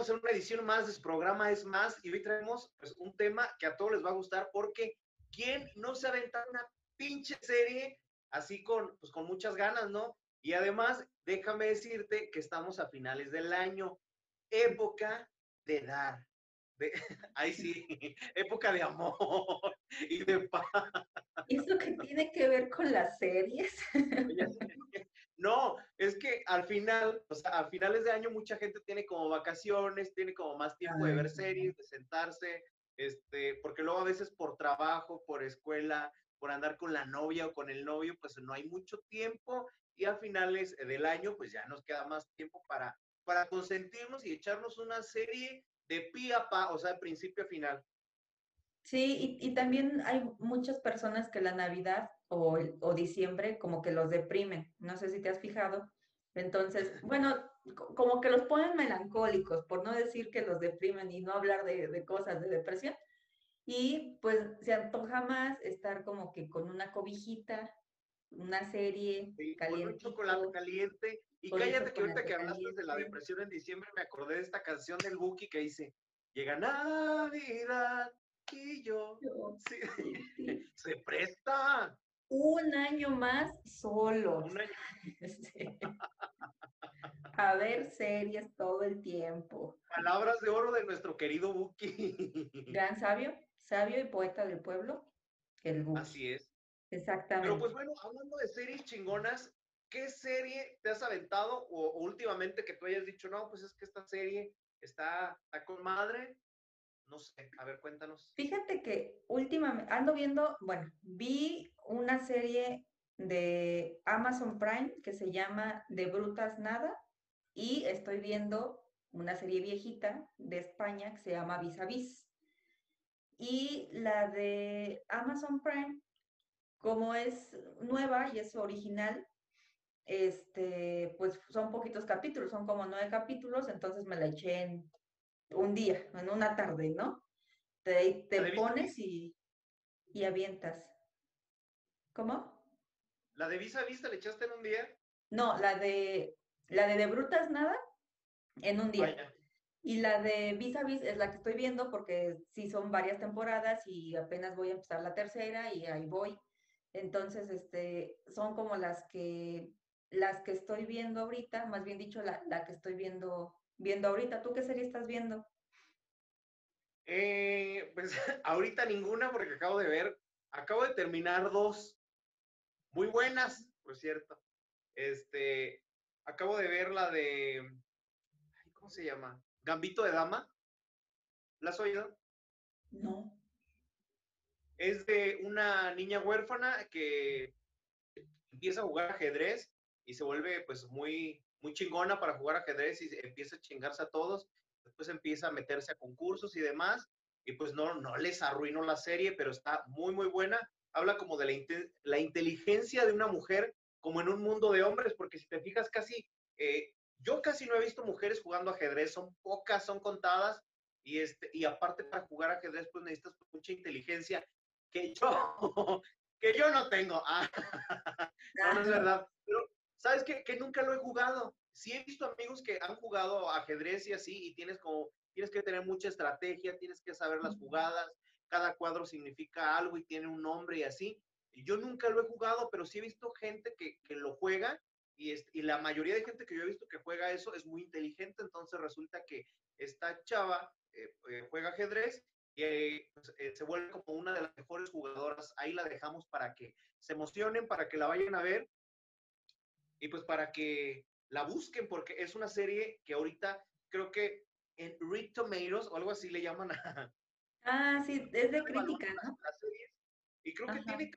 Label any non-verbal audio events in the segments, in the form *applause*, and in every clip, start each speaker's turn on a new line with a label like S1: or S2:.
S1: estamos en una edición más de su programa Es Más y hoy traemos pues, un tema que a todos les va a gustar porque ¿quién no se aventa una pinche serie así con, pues, con muchas ganas, ¿no? Y además, déjame decirte que estamos a finales del año, época de dar. De, *laughs* ahí sí, época de amor y de paz.
S2: ¿Eso que tiene que ver con las series? *laughs*
S1: No, es que al final, o sea, a finales de año mucha gente tiene como vacaciones, tiene como más tiempo de ver series, de sentarse, este, porque luego a veces por trabajo, por escuela, por andar con la novia o con el novio, pues no hay mucho tiempo y a finales del año, pues ya nos queda más tiempo para, para consentirnos y echarnos una serie de pie a pa, o sea, de principio a final.
S2: Sí, y, y, también hay muchas personas que la Navidad o, o, diciembre como que los deprimen. No sé si te has fijado. Entonces, bueno, como que los ponen melancólicos, por no decir que los deprimen y no hablar de, de cosas de depresión. Y pues se antoja más estar como que con una cobijita, una serie caliente. Con un
S1: chocolate caliente. Y cállate que ahorita que hablaste de la depresión en diciembre, me acordé de esta canción del Buki que dice, llega Navidad, y yo, *laughs* se presta.
S2: Un año más solo. Este, a ver series todo el tiempo.
S1: Palabras de oro de nuestro querido Buki.
S2: Gran sabio, sabio y poeta del pueblo, el Buki.
S1: Así es.
S2: Exactamente.
S1: Pero pues bueno, hablando de series chingonas, ¿qué serie te has aventado o, últimamente que tú hayas dicho, no, pues es que esta serie está, está con madre no sé, a ver, cuéntanos.
S2: Fíjate que últimamente ando viendo, bueno, vi una serie de Amazon Prime que se llama De Brutas Nada y estoy viendo una serie viejita de España que se llama Vis a Vis. Y la de Amazon Prime, como es nueva y es original, este, pues son poquitos capítulos, son como nueve capítulos, entonces me la eché en un día, en una tarde, ¿no? Te, te pones y, y avientas. ¿Cómo?
S1: ¿La de Visa Vista le echaste en un día?
S2: No, la de la de, de Brutas Nada en un día. Y la de Vis a Vis es la que estoy viendo porque sí son varias temporadas y apenas voy a empezar la tercera y ahí voy. Entonces, este, son como las que las que estoy viendo ahorita, más bien dicho, la, la que estoy viendo viendo ahorita. ¿Tú qué serie estás viendo?
S1: Eh, pues *laughs* ahorita ninguna porque acabo de ver, acabo de terminar dos muy buenas, por cierto. Este, acabo de ver la de, ¿cómo se llama? Gambito de Dama. ¿La has oído?
S2: No.
S1: Es de una niña huérfana que empieza a jugar ajedrez y se vuelve pues muy muy chingona para jugar ajedrez y empieza a chingarse a todos, después empieza a meterse a concursos y demás, y pues no, no les arruinó la serie, pero está muy, muy buena. Habla como de la, la inteligencia de una mujer como en un mundo de hombres, porque si te fijas casi, eh, yo casi no he visto mujeres jugando ajedrez, son pocas, son contadas, y, este, y aparte para jugar ajedrez pues necesitas mucha inteligencia que yo, *laughs* que yo no tengo. Ah, *laughs* no, no es verdad. Pero ¿Sabes qué? Que nunca lo he jugado. Sí he visto amigos que han jugado ajedrez y así, y tienes como, tienes que tener mucha estrategia, tienes que saber las jugadas, cada cuadro significa algo y tiene un nombre y así. Yo nunca lo he jugado, pero sí he visto gente que, que lo juega y, y, la mayoría de gente que yo he visto que juega eso es muy inteligente, entonces resulta que esta chava eh, eh, juega ajedrez y eh, pues, se vuelve como una de las mejores jugadoras. Ahí la dejamos para que se emocionen, para que la vayan a ver y pues para que la busquen, porque es una serie que ahorita creo que en Read Tomatoes o algo así le llaman a... *laughs*
S2: Ah, sí, *laughs* es de crítica, ¿no?
S1: Y creo que tiene 10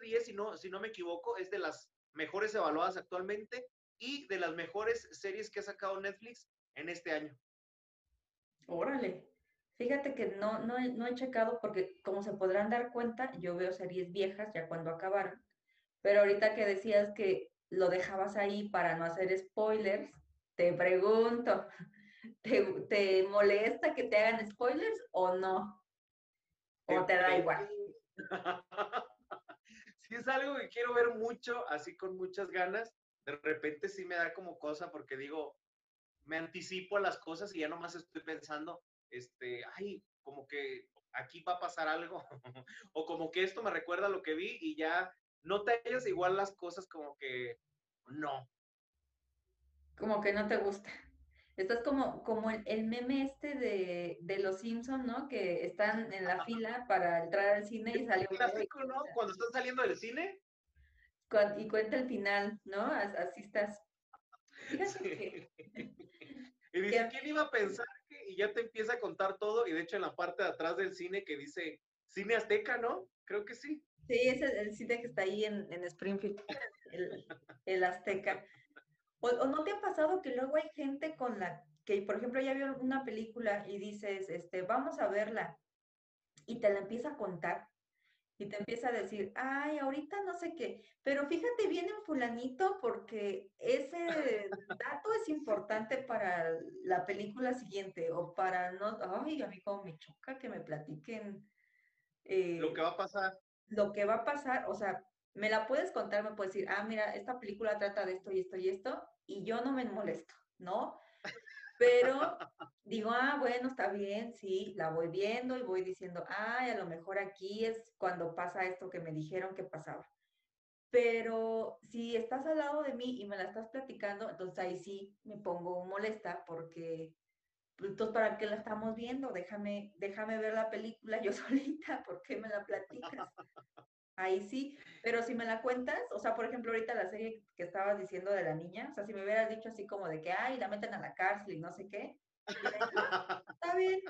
S1: de 10, si no, si no me equivoco, es de las mejores evaluadas actualmente y de las mejores series que ha sacado Netflix en este año.
S2: Órale. Fíjate que no, no, no he checado porque como se podrán dar cuenta, yo veo series viejas ya cuando acabaron. Pero ahorita que decías que lo dejabas ahí para no hacer spoilers, te pregunto, *laughs* ¿te, molesta que te hagan spoilers o no? ¿O te da igual? *laughs*
S1: Si es algo que quiero ver mucho, así con muchas ganas, de repente sí me da como cosa porque digo, me anticipo a las cosas y ya nomás estoy pensando, este, ay, como que aquí va a pasar algo, *laughs* o como que esto me recuerda a lo que vi y ya no te hallas igual las cosas como que no.
S2: Como que no te gusta. Estás como, como el, meme este de, de los Simpsons, ¿no? Que están en la fila para entrar al cine y sale
S1: clásico, ¿no? Cuando están saliendo del cine.
S2: Y cuenta el final, ¿no? Así estás. *laughs* *laughs*
S1: Y dice, ¿quién iba a pensar que? Y ya te empieza a contar todo, y de hecho en la parte de atrás del cine que dice Cine Azteca, ¿no? Creo que sí.
S2: Sí, es el, cine que está ahí en, en Springfield, el, el Azteca. O, no te ha pasado que luego hay gente con la que, por ejemplo, ya vio una película y dices, este, vamos a verla, y te la empieza a contar, y te empieza a decir, ay, ahorita no sé qué, pero fíjate bien en fulanito porque ese dato es importante para la película siguiente, o para no, ay, a mí como me choca que me platiquen.
S1: lo que va a pasar.
S2: Lo que va a pasar, o sea, me la puedes contar, me puedes decir, ah, mira, esta película trata de esto y esto y esto, y yo no me molesto, ¿no? Pero digo, ah, bueno, está bien, sí, la voy viendo y voy diciendo, ay, a lo mejor aquí es cuando pasa esto que me dijeron que pasaba. Pero si estás al lado de mí y me la estás platicando, entonces ahí sí me pongo molesta porque, entonces, ¿para qué la estamos viendo? Déjame, déjame ver la película yo *laughs* solita, ¿por qué me la platicas? ahí sí, pero si me la cuentas, o sea, por ejemplo, ahorita la serie que estabas diciendo de la niña, o sea, si me hubieras dicho así como de que, ay, la meten a la cárcel y no sé qué, está bien,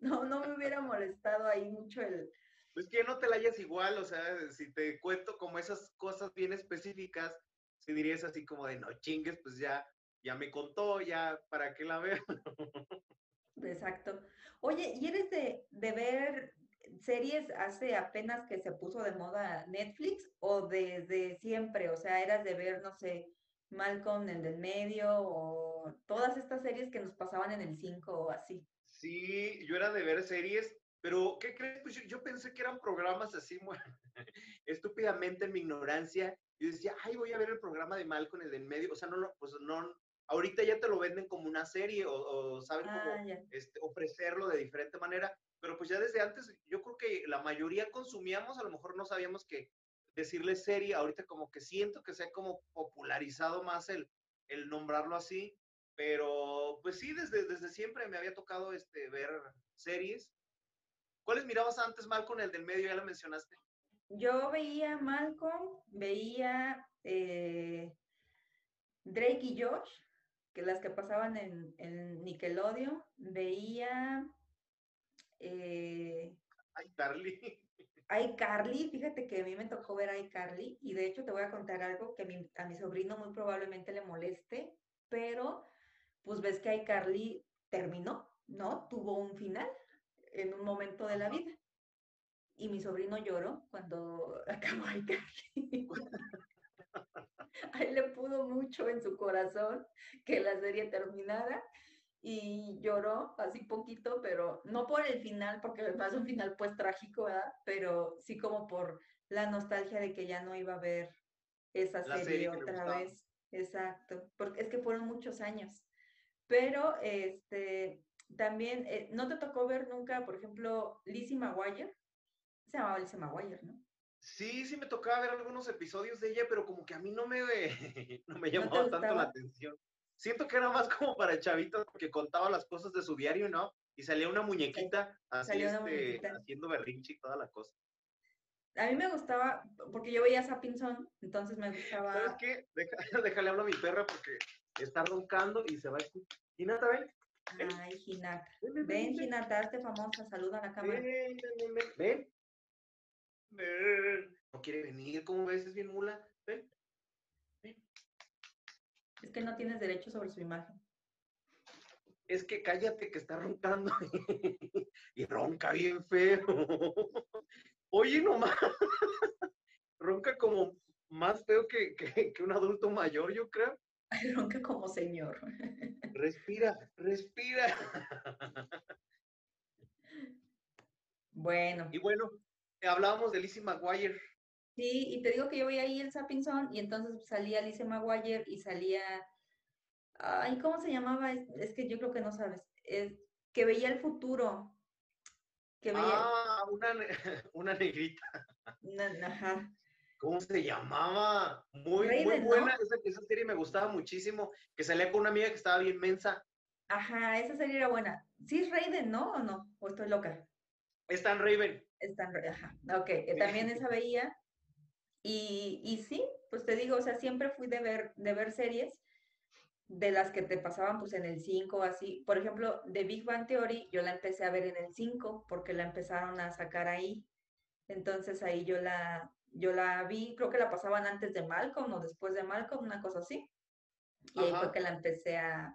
S2: no, no me hubiera molestado ahí mucho el...
S1: Pues que no te la hayas igual, o sea, si te cuento como esas cosas bien específicas, si dirías así como de, no chingues, pues ya, ya me contó, ya, ¿para qué la veo? *laughs*
S2: Exacto. Oye, ¿y eres de, de ver series hace apenas que se puso de moda Netflix o desde siempre? O sea, eras de ver, no sé, Malcolm, el del medio o todas estas series que nos pasaban en el 5 o así.
S1: Sí, yo era de ver series, pero ¿qué crees? Pues yo, pensé que eran programas así, *laughs* estúpidamente en mi ignorancia. Yo decía, ay, voy a ver el programa de Malcolm, el del medio. O sea, no, pues no, ahorita ya te lo venden como una serie o, saben cómo ah, este, ofrecerlo de diferente manera pero pues ya desde antes, yo creo que la mayoría consumíamos, a lo mejor no sabíamos que decirle serie, ahorita como que siento que se ha como popularizado más el, el nombrarlo así, pero pues sí, desde, desde siempre me había tocado este, ver series. ¿Cuáles mirabas antes, Malcolm, el del medio? Ya lo mencionaste.
S2: Yo veía Malcolm, veía eh, Drake y Josh, que las que pasaban en, en Nickelodeon, veía
S1: eh, Ay, Carly.
S2: Ay, Carly, fíjate que a mí me tocó ver a Carly y de hecho te voy a contar algo que a mi, a mi sobrino muy probablemente le moleste, pero pues ves que Carly terminó, ¿no? Tuvo un final en un momento de la vida. Y mi sobrino lloró cuando *laughs* acabó iCarly. *laughs* *laughs* a él le pudo mucho en su corazón que la serie terminara y lloró así poquito, pero no por el final, porque además es un final pues trágico, ¿verdad? Pero sí como por la nostalgia de que ya no iba a ver esa serie, otra vez. Exacto, porque es que fueron muchos años. Pero este también, eh, ¿no te tocó ver nunca, por ejemplo, Lizzie McGuire? Se llamaba Lizzie McGuire, ¿no?
S1: Sí, sí me tocaba ver algunos episodios de ella, pero como que a mí no me, *laughs* no me llamaba tanto la atención siento que era más como para el chavito que contaba las cosas de su diario, ¿no? Y salía una muñequita así, este, haciendo berrinche y toda la cosa.
S2: A mí me gustaba, porque yo veía Sapinson, entonces me gustaba.
S1: ¿Sabes qué? *laughs* déjale hablar a mi perra porque está roncando y se va a escuchar. Hinata, ven.
S2: Ay, Ginata. Ven, Ginata, hazte famosa, saluda a la cámara.
S1: Ven, ven, ven, ven. No quiere venir, ¿cómo ves? Es bien mula. Ven.
S2: Es que no tienes derecho sobre su imagen.
S1: Es que cállate que está roncando. *laughs* y ronca bien feo. Oye, nomás. *laughs* ronca como más feo que, que, un adulto mayor, yo creo.
S2: ronca como señor.
S1: respira, respira. *laughs*
S2: bueno.
S1: Y bueno, hablábamos de Lizzie McGuire.
S2: Sí, y te digo que yo veía ahí el Sappinson y entonces salía Alice Maguire y salía Ay, ¿cómo se llamaba? Es, que yo creo que no sabes. Es, que veía el futuro.
S1: Que veía... Ah, una, *laughs* una negrita.
S2: ajá.
S1: ¿Cómo se llamaba? Muy, muy buena. Esa, esa, serie me gustaba muchísimo. Que salía con una amiga que estaba bien mensa.
S2: Ajá, esa serie era buena. Sí es Raiden, ¿no? ¿O no? ¿O estoy loca?
S1: Stan Raven.
S2: Stan ajá. Ok, también esa veía. Y, y sí, pues te digo, o sea, siempre fui de ver, de ver series de las que te pasaban pues en el 5 así. Por ejemplo, de Big Bang Theory yo la empecé a ver en el 5 porque la empezaron a sacar ahí. Entonces ahí yo la, yo la vi, creo que la pasaban antes de Malcolm o después de Malcolm, una cosa así. Y ahí fue que la empecé a,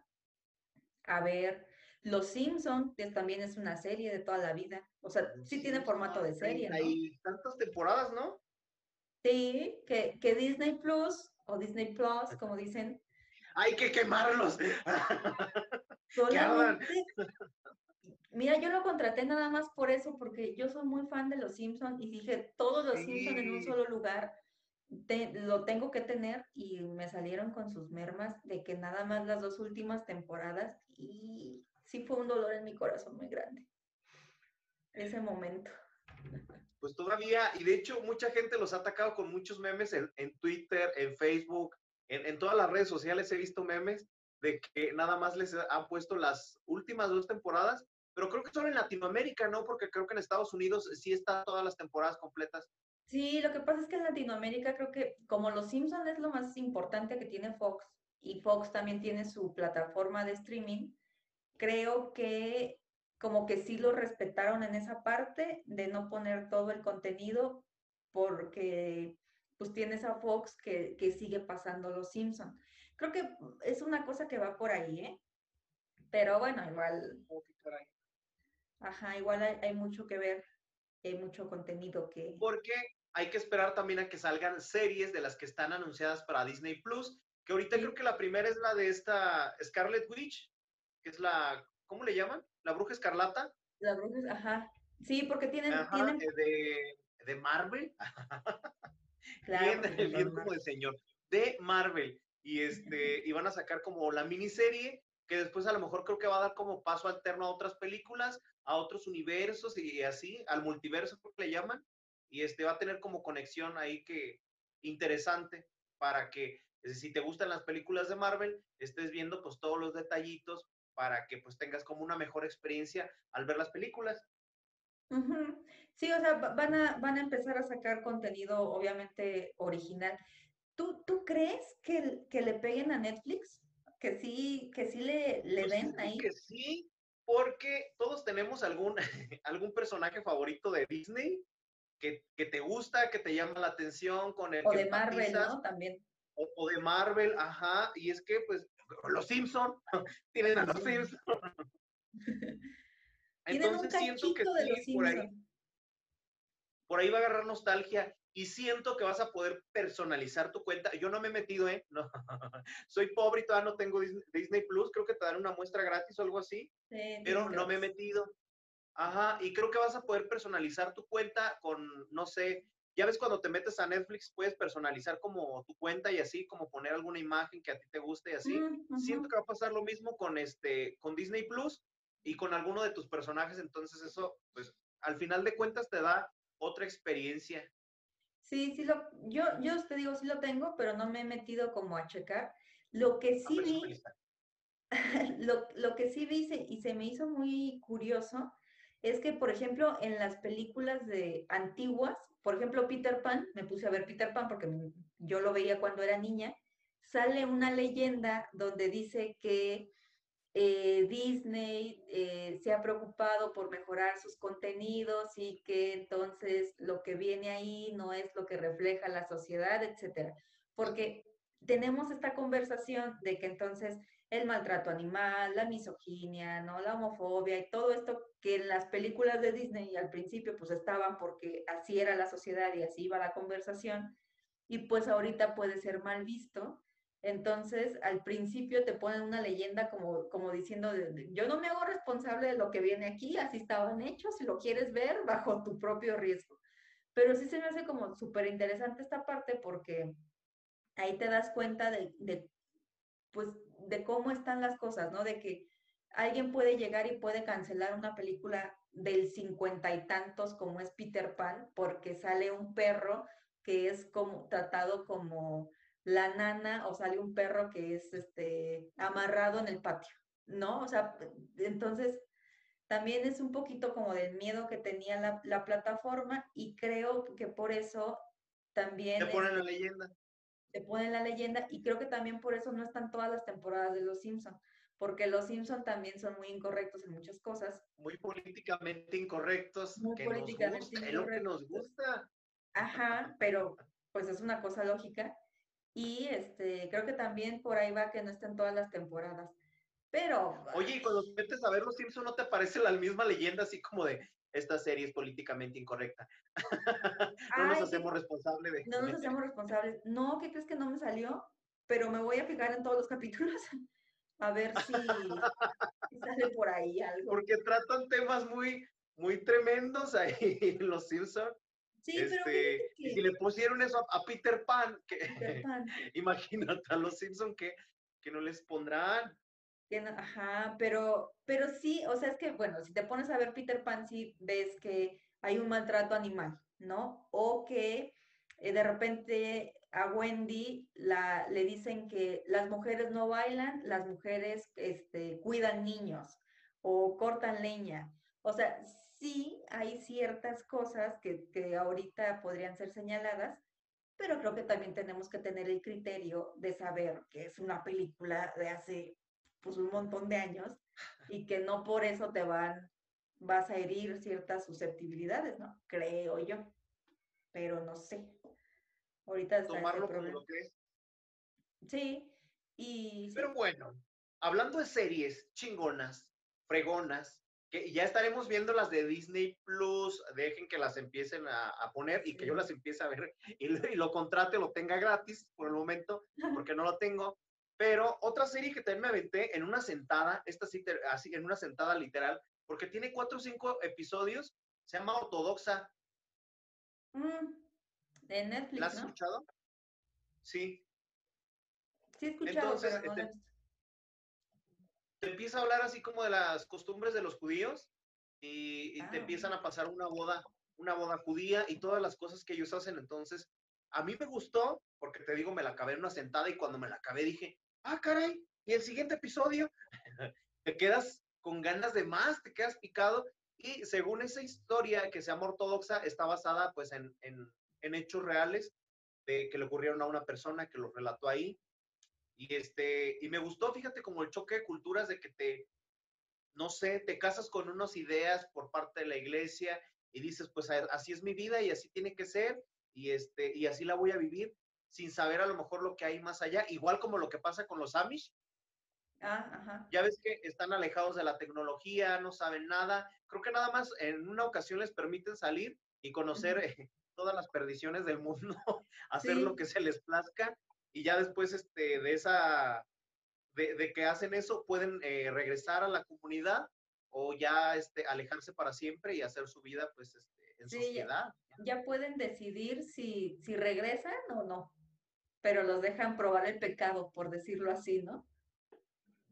S2: a ver. Los Simpson, que también es una serie de toda la vida. O sea, sí tiene formato de serie, ¿no?
S1: Hay tantas temporadas, ¿no?
S2: Sí, que, que Disney Plus o Disney Plus, como dicen,
S1: hay que quemarlos.
S2: Mira, yo lo contraté nada más por eso, porque yo soy muy fan de los Simpsons y dije, todos los Simpsons en un solo lugar lo tengo que tener y me salieron con sus mermas de que nada más las dos últimas temporadas y sí fue un dolor en mi corazón muy grande. Ese momento.
S1: Pues todavía, y de hecho mucha gente los ha atacado con muchos memes en, en Twitter, en Facebook, en, todas las redes sociales he visto memes de que nada más les han puesto las últimas dos temporadas, pero creo que solo en Latinoamérica, ¿no? Porque creo que en Estados Unidos sí están todas las temporadas completas.
S2: Sí, lo que pasa es que en Latinoamérica creo que como Los Simpsons es lo más importante que tiene Fox y Fox también tiene su plataforma de streaming, creo que como que sí lo respetaron en esa parte de no poner todo el contenido porque pues tienes a Fox que, sigue pasando Los Simpson. Creo que es una cosa que va por ahí, ¿eh? Pero bueno, igual. Ajá, igual hay, mucho que ver, hay mucho contenido que.
S1: Porque hay que esperar también a que salgan series de las que están anunciadas para Disney Plus, que ahorita creo que la primera es la de esta Scarlet Witch, que es la, ¿cómo le llaman? La bruja escarlata.
S2: La bruja, ajá. Sí, porque tienen,
S1: De, de Marvel. *laughs* Claro, bien, como de señor, de Marvel. Y este, y van a sacar como la miniserie, que después a lo mejor creo que va a dar como paso alterno a otras películas, a otros universos y así, al multiverso creo que le llaman. Y este va a tener como conexión ahí que interesante para que si te gustan las películas de Marvel, estés viendo pues todos los detallitos para que pues tengas como una mejor experiencia al ver las películas.
S2: Sí, o sea, van a, van a empezar a sacar contenido obviamente original. ¿Tú, tú crees que, que le peguen a Netflix? Que sí, que sí le, le den ahí.
S1: Que sí, porque todos tenemos algún, *laughs* algún personaje favorito de Disney que, te gusta, que te llama la atención, con el
S2: o de Marvel, ¿no? También.
S1: O, de Marvel, ajá, y es que pues los Simpson *laughs* tienen a los Simpson. *laughs* Entonces siento que sí, por ahí, por ahí va a agarrar nostalgia y siento que vas a poder personalizar tu cuenta. Yo no me he metido, ¿eh? No. *laughs* Soy pobre y todavía no tengo Disney Plus. Creo que te dan una muestra gratis o algo así. pero no me he metido. Ajá, y creo que vas a poder personalizar tu cuenta con, no sé, ya ves cuando te metes a Netflix puedes personalizar como tu cuenta y así, como poner alguna imagen que a ti te guste y así. Siento que va a pasar lo mismo con este, con Disney Plus y con alguno de tus personajes, entonces eso, pues, al final de cuentas te da otra experiencia.
S2: Sí, sí, lo, yo, yo te digo, sí lo tengo, pero no me he metido como a checar. Lo que sí vi, *laughs* lo, lo, que sí vi y se me hizo muy curioso es que, por ejemplo, en las películas de antiguas, por ejemplo, Peter Pan, me puse a ver Peter Pan porque yo lo veía cuando era niña, sale una leyenda donde dice que eh, Disney eh, se ha preocupado por mejorar sus contenidos y que entonces lo que viene ahí no es lo que refleja la sociedad, etcétera. Porque tenemos esta conversación de que entonces el maltrato animal, la misoginia, ¿no? la homofobia y todo esto que en las películas de Disney al principio pues estaban porque así era la sociedad y así iba la conversación y pues ahorita puede ser mal visto entonces, al principio te ponen una leyenda como, como diciendo, yo no me hago responsable de lo que viene aquí, así estaban hechos, si lo quieres ver, *laughs* bajo tu propio riesgo. Pero sí se me hace como súper interesante esta parte porque ahí te das cuenta de, pues, de cómo están las cosas, ¿no? De que alguien puede llegar y puede cancelar una película del cincuenta y tantos como es Peter Pan, porque sale un perro que es como tratado como la nana o sale un perro que es este amarrado en el patio, ¿no? O sea, entonces también es un poquito como del miedo que tenía la, la plataforma y creo que por eso también...
S1: Te ponen la leyenda.
S2: Te ponen la leyenda y creo que también por eso no están todas las temporadas de Los Simpson porque los Simpson también son muy incorrectos en muchas cosas.
S1: Muy políticamente incorrectos. Muy políticamente incorrectos. Es lo que nos gusta.
S2: Ajá, pero pues es una cosa lógica. Y este, creo que también por ahí va que no estén todas las temporadas. Pero.
S1: Oye, y cuando te metes a ver los Simpsons, ¿no te parece la misma leyenda así como de esta serie es políticamente incorrecta? *laughs* no nos hacemos responsables de.
S2: No nos hacemos responsables. No, ¿qué crees que no me salió? Pero me voy a fijar en todos los capítulos *laughs* a ver si, sale por ahí algo.
S1: Porque tratan temas muy, muy tremendos ahí en *laughs* los Simpsons. Sí, pero este, si le pusieron eso a, Peter Pan, que, imagínate a los Simpsons que, que no les pondrán.
S2: Ajá, pero, pero sí, o sea, es que, bueno, si te pones a ver Peter Pan, sí ves que hay un maltrato animal, ¿no? O que eh, de repente a Wendy la, le dicen que las mujeres no bailan, las mujeres este, cuidan niños o cortan leña. O sea, sí hay ciertas cosas que, que ahorita podrían ser señaladas, pero creo que también tenemos que tener el criterio de saber que es una película de hace pues un montón de años y que no por eso te van vas a herir ciertas susceptibilidades, ¿no? Creo yo. Pero no sé. Ahorita está
S1: tomarlo como lo que es.
S2: Sí, y
S1: Pero bueno, hablando de series chingonas, fregonas, que ya estaremos viendo las de Disney Plus, dejen que las empiecen a, poner y que yo las empiece a ver y, *laughs* lo contrate, lo tenga gratis por el momento, porque no lo tengo. Pero otra serie que también me aventé en una sentada, esta sí, así, en una sentada literal, porque tiene cuatro o cinco episodios, se llama Ortodoxa.
S2: Mm, de Netflix,
S1: ¿La has escuchado? Sí.
S2: Sí, he escuchado, Entonces, este,
S1: te empieza a hablar así como de las costumbres de los judíos y, te ah. empiezan a pasar una boda, una boda judía y todas las cosas que ellos hacen. Entonces, a mí me gustó, porque te digo, me la acabé en una sentada y cuando me la acabé dije, ah, caray, y el siguiente episodio, *laughs* te quedas con ganas de más, te quedas picado. Y según esa historia que se llama ortodoxa, está basada pues en, en hechos reales de, que le ocurrieron a una persona que lo relató ahí. Y, este, y me gustó, fíjate, como el choque de culturas de que te, no sé, te casas con unas ideas por parte de la iglesia y dices, pues así es mi vida y así tiene que ser y, este, y así la voy a vivir sin saber a lo mejor lo que hay más allá, igual como lo que pasa con los Amish.
S2: Ah,
S1: ya ves que están alejados de la tecnología, no saben nada. Creo que nada más en una ocasión les permiten salir y conocer todas las perdiciones del mundo, *laughs* hacer lo que se les plazca y ya después este, de esa, de, que hacen eso, pueden eh, regresar a la comunidad o ya este, alejarse para siempre y hacer su vida pues este, en sociedad.
S2: Ya, pueden decidir si, si regresan o no, pero los dejan probar el pecado, por decirlo así, ¿no?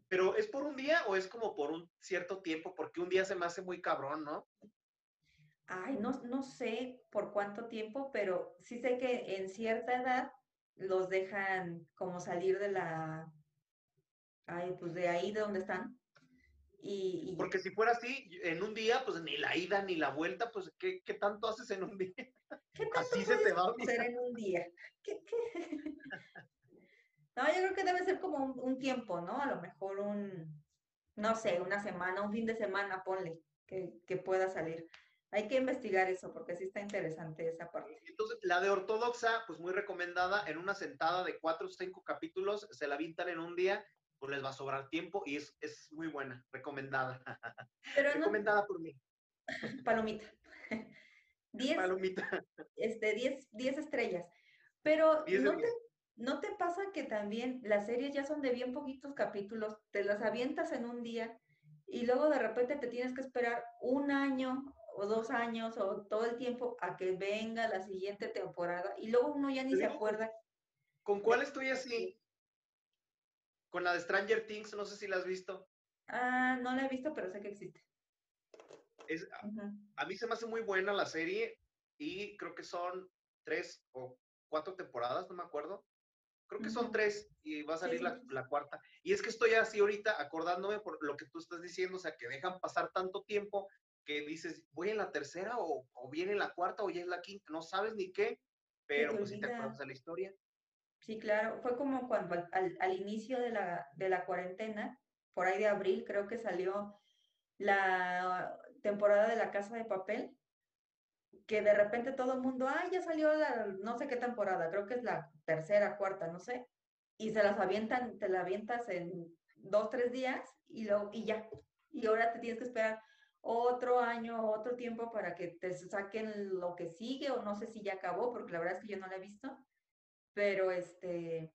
S1: Pero ¿es por un día o es como por un cierto tiempo? Porque un día se me hace muy cabrón, ¿no?
S2: Ay, no, no sé por cuánto tiempo, pero sí sé que en cierta edad los dejan como salir de la, ay, pues de ahí de donde están. Y,
S1: Porque si fuera así, en un día, pues ni la ida ni la vuelta, pues ¿qué, qué tanto haces en un día? *laughs*
S2: ¿Qué tanto así se te va a hacer en un día? ¿Qué, *laughs* no, yo creo que debe ser como un, un, tiempo, ¿no? A lo mejor un, no sé, una semana, un fin de semana, ponle, que, que pueda salir. Hay que investigar eso porque sí está interesante esa parte.
S1: Entonces, la de ortodoxa, pues muy recomendada, en una sentada de cuatro o cinco capítulos, se la avientan en un día, pues les va a sobrar tiempo y es, es muy buena, recomendada. *laughs* recomendada por mí. *laughs*
S2: Palomita. *laughs*
S1: Diez, Palomita.
S2: Este, diez, diez estrellas. Pero ¿no te, ¿no te pasa que también las series ya son de bien poquitos capítulos, te las avientas en un día y luego de repente te tienes que esperar un año o dos años o todo el tiempo a que venga la siguiente temporada y luego uno ya ni se acuerda.
S1: ¿Con cuál estoy así? Con la de Stranger Things, no sé si la has visto.
S2: Ah, no la he visto, pero sé que existe.
S1: a, mí se me hace muy buena la serie y creo que son tres o cuatro temporadas, no me acuerdo. Creo que son tres y va a salir la, la, cuarta. Y es que estoy así ahorita acordándome por lo que tú estás diciendo, o sea, que dejan pasar tanto tiempo que dices, voy en la tercera o, o viene la cuarta o ya es la quinta, no sabes ni qué, pero pues si te acuerdas de la historia.
S2: Sí, claro, fue como cuando al, inicio de la, de la cuarentena, por ahí de abril, creo que salió la temporada de la Casa de Papel, que de repente todo el mundo, ay, ya salió la no sé qué temporada, creo que es la tercera, cuarta, no sé, y se las avientan, te la avientas en dos, tres días y, lo, y ya. Y ahora te tienes que esperar otro año, otro tiempo para que te saquen lo que sigue o no sé si ya acabó, porque la verdad es que yo no la he visto, pero este,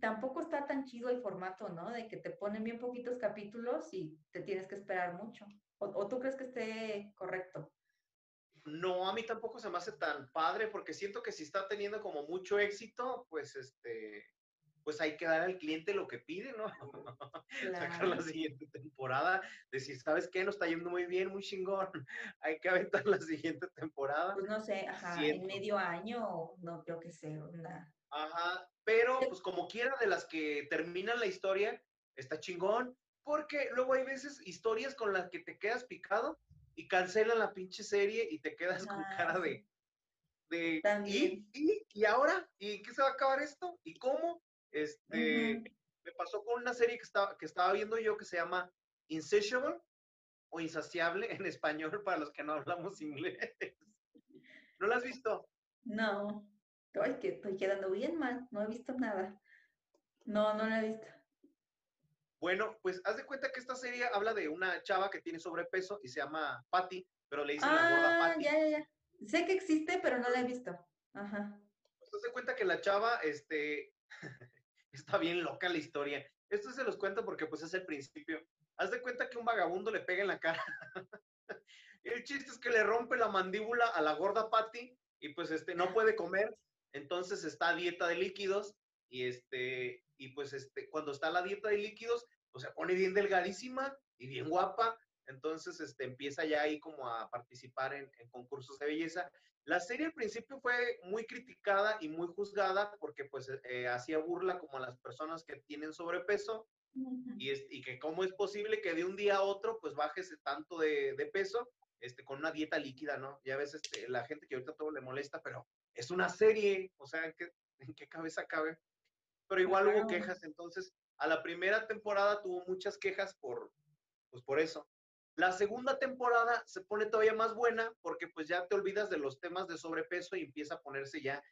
S2: tampoco está tan chido el formato, ¿no? De que te ponen bien poquitos capítulos y te tienes que esperar mucho. ¿O, tú crees que esté correcto?
S1: No, a mí tampoco se me hace tan padre porque siento que si está teniendo como mucho éxito, pues este, pues hay que dar al cliente lo que pide, ¿no? *laughs* Sacar la siguiente temporada, decir, ¿sabes qué? Nos está yendo muy bien, muy chingón, *laughs* hay que aventar la siguiente temporada.
S2: Pues no sé, ajá, en medio año, no, creo que sé, una...
S1: Ajá, pero pues como quiera de las que terminan la historia, está chingón, porque luego hay veces historias con las que te quedas picado y cancelan la pinche serie y te quedas con cara ah, de... de ¿y, ¿y, ¿y ahora? ¿Y qué se va a acabar esto? ¿Y cómo? Este, me pasó con una serie que estaba, que estaba viendo yo que se llama Insatiable o Insaciable en español para los que no hablamos inglés. ¿No la has visto?
S2: No. Ay, que estoy quedando bien mal, no he visto nada. No, no la he visto.
S1: Bueno, pues haz de cuenta que esta serie habla de una chava que tiene sobrepeso y se llama Patty, pero le dicen la gorda
S2: ah, Patty. Ya, ya, ya. Sé que existe, pero no la he visto. Ajá.
S1: Pues haz de cuenta que la chava, este, *laughs* está bien loca la historia. Esto se los cuento porque pues es el principio. Haz de cuenta que un vagabundo le pega en la cara. *laughs* el chiste es que le rompe la mandíbula a la gorda Patty y pues este no puede comer, entonces está a dieta de líquidos y este y pues este cuando está a la dieta de líquidos pues se pone bien delgadísima y bien guapa, entonces este empieza ya ahí como a participar en, en concursos de belleza la serie al principio fue muy criticada y muy juzgada porque pues eh, hacía burla como a las personas que tienen sobrepeso y, es, y que cómo es posible que de un día a otro pues bajes tanto de, de peso este, con una dieta líquida, ¿no? Ya ves este, la gente que ahorita todo le molesta, pero es una serie, o sea, ¿en qué, en qué cabeza cabe? Pero igual hubo quejas, entonces a la primera temporada tuvo muchas quejas por, pues por eso. La segunda temporada se pone todavía más buena porque pues ya te olvidas de los temas de sobrepeso y empieza a ponerse ya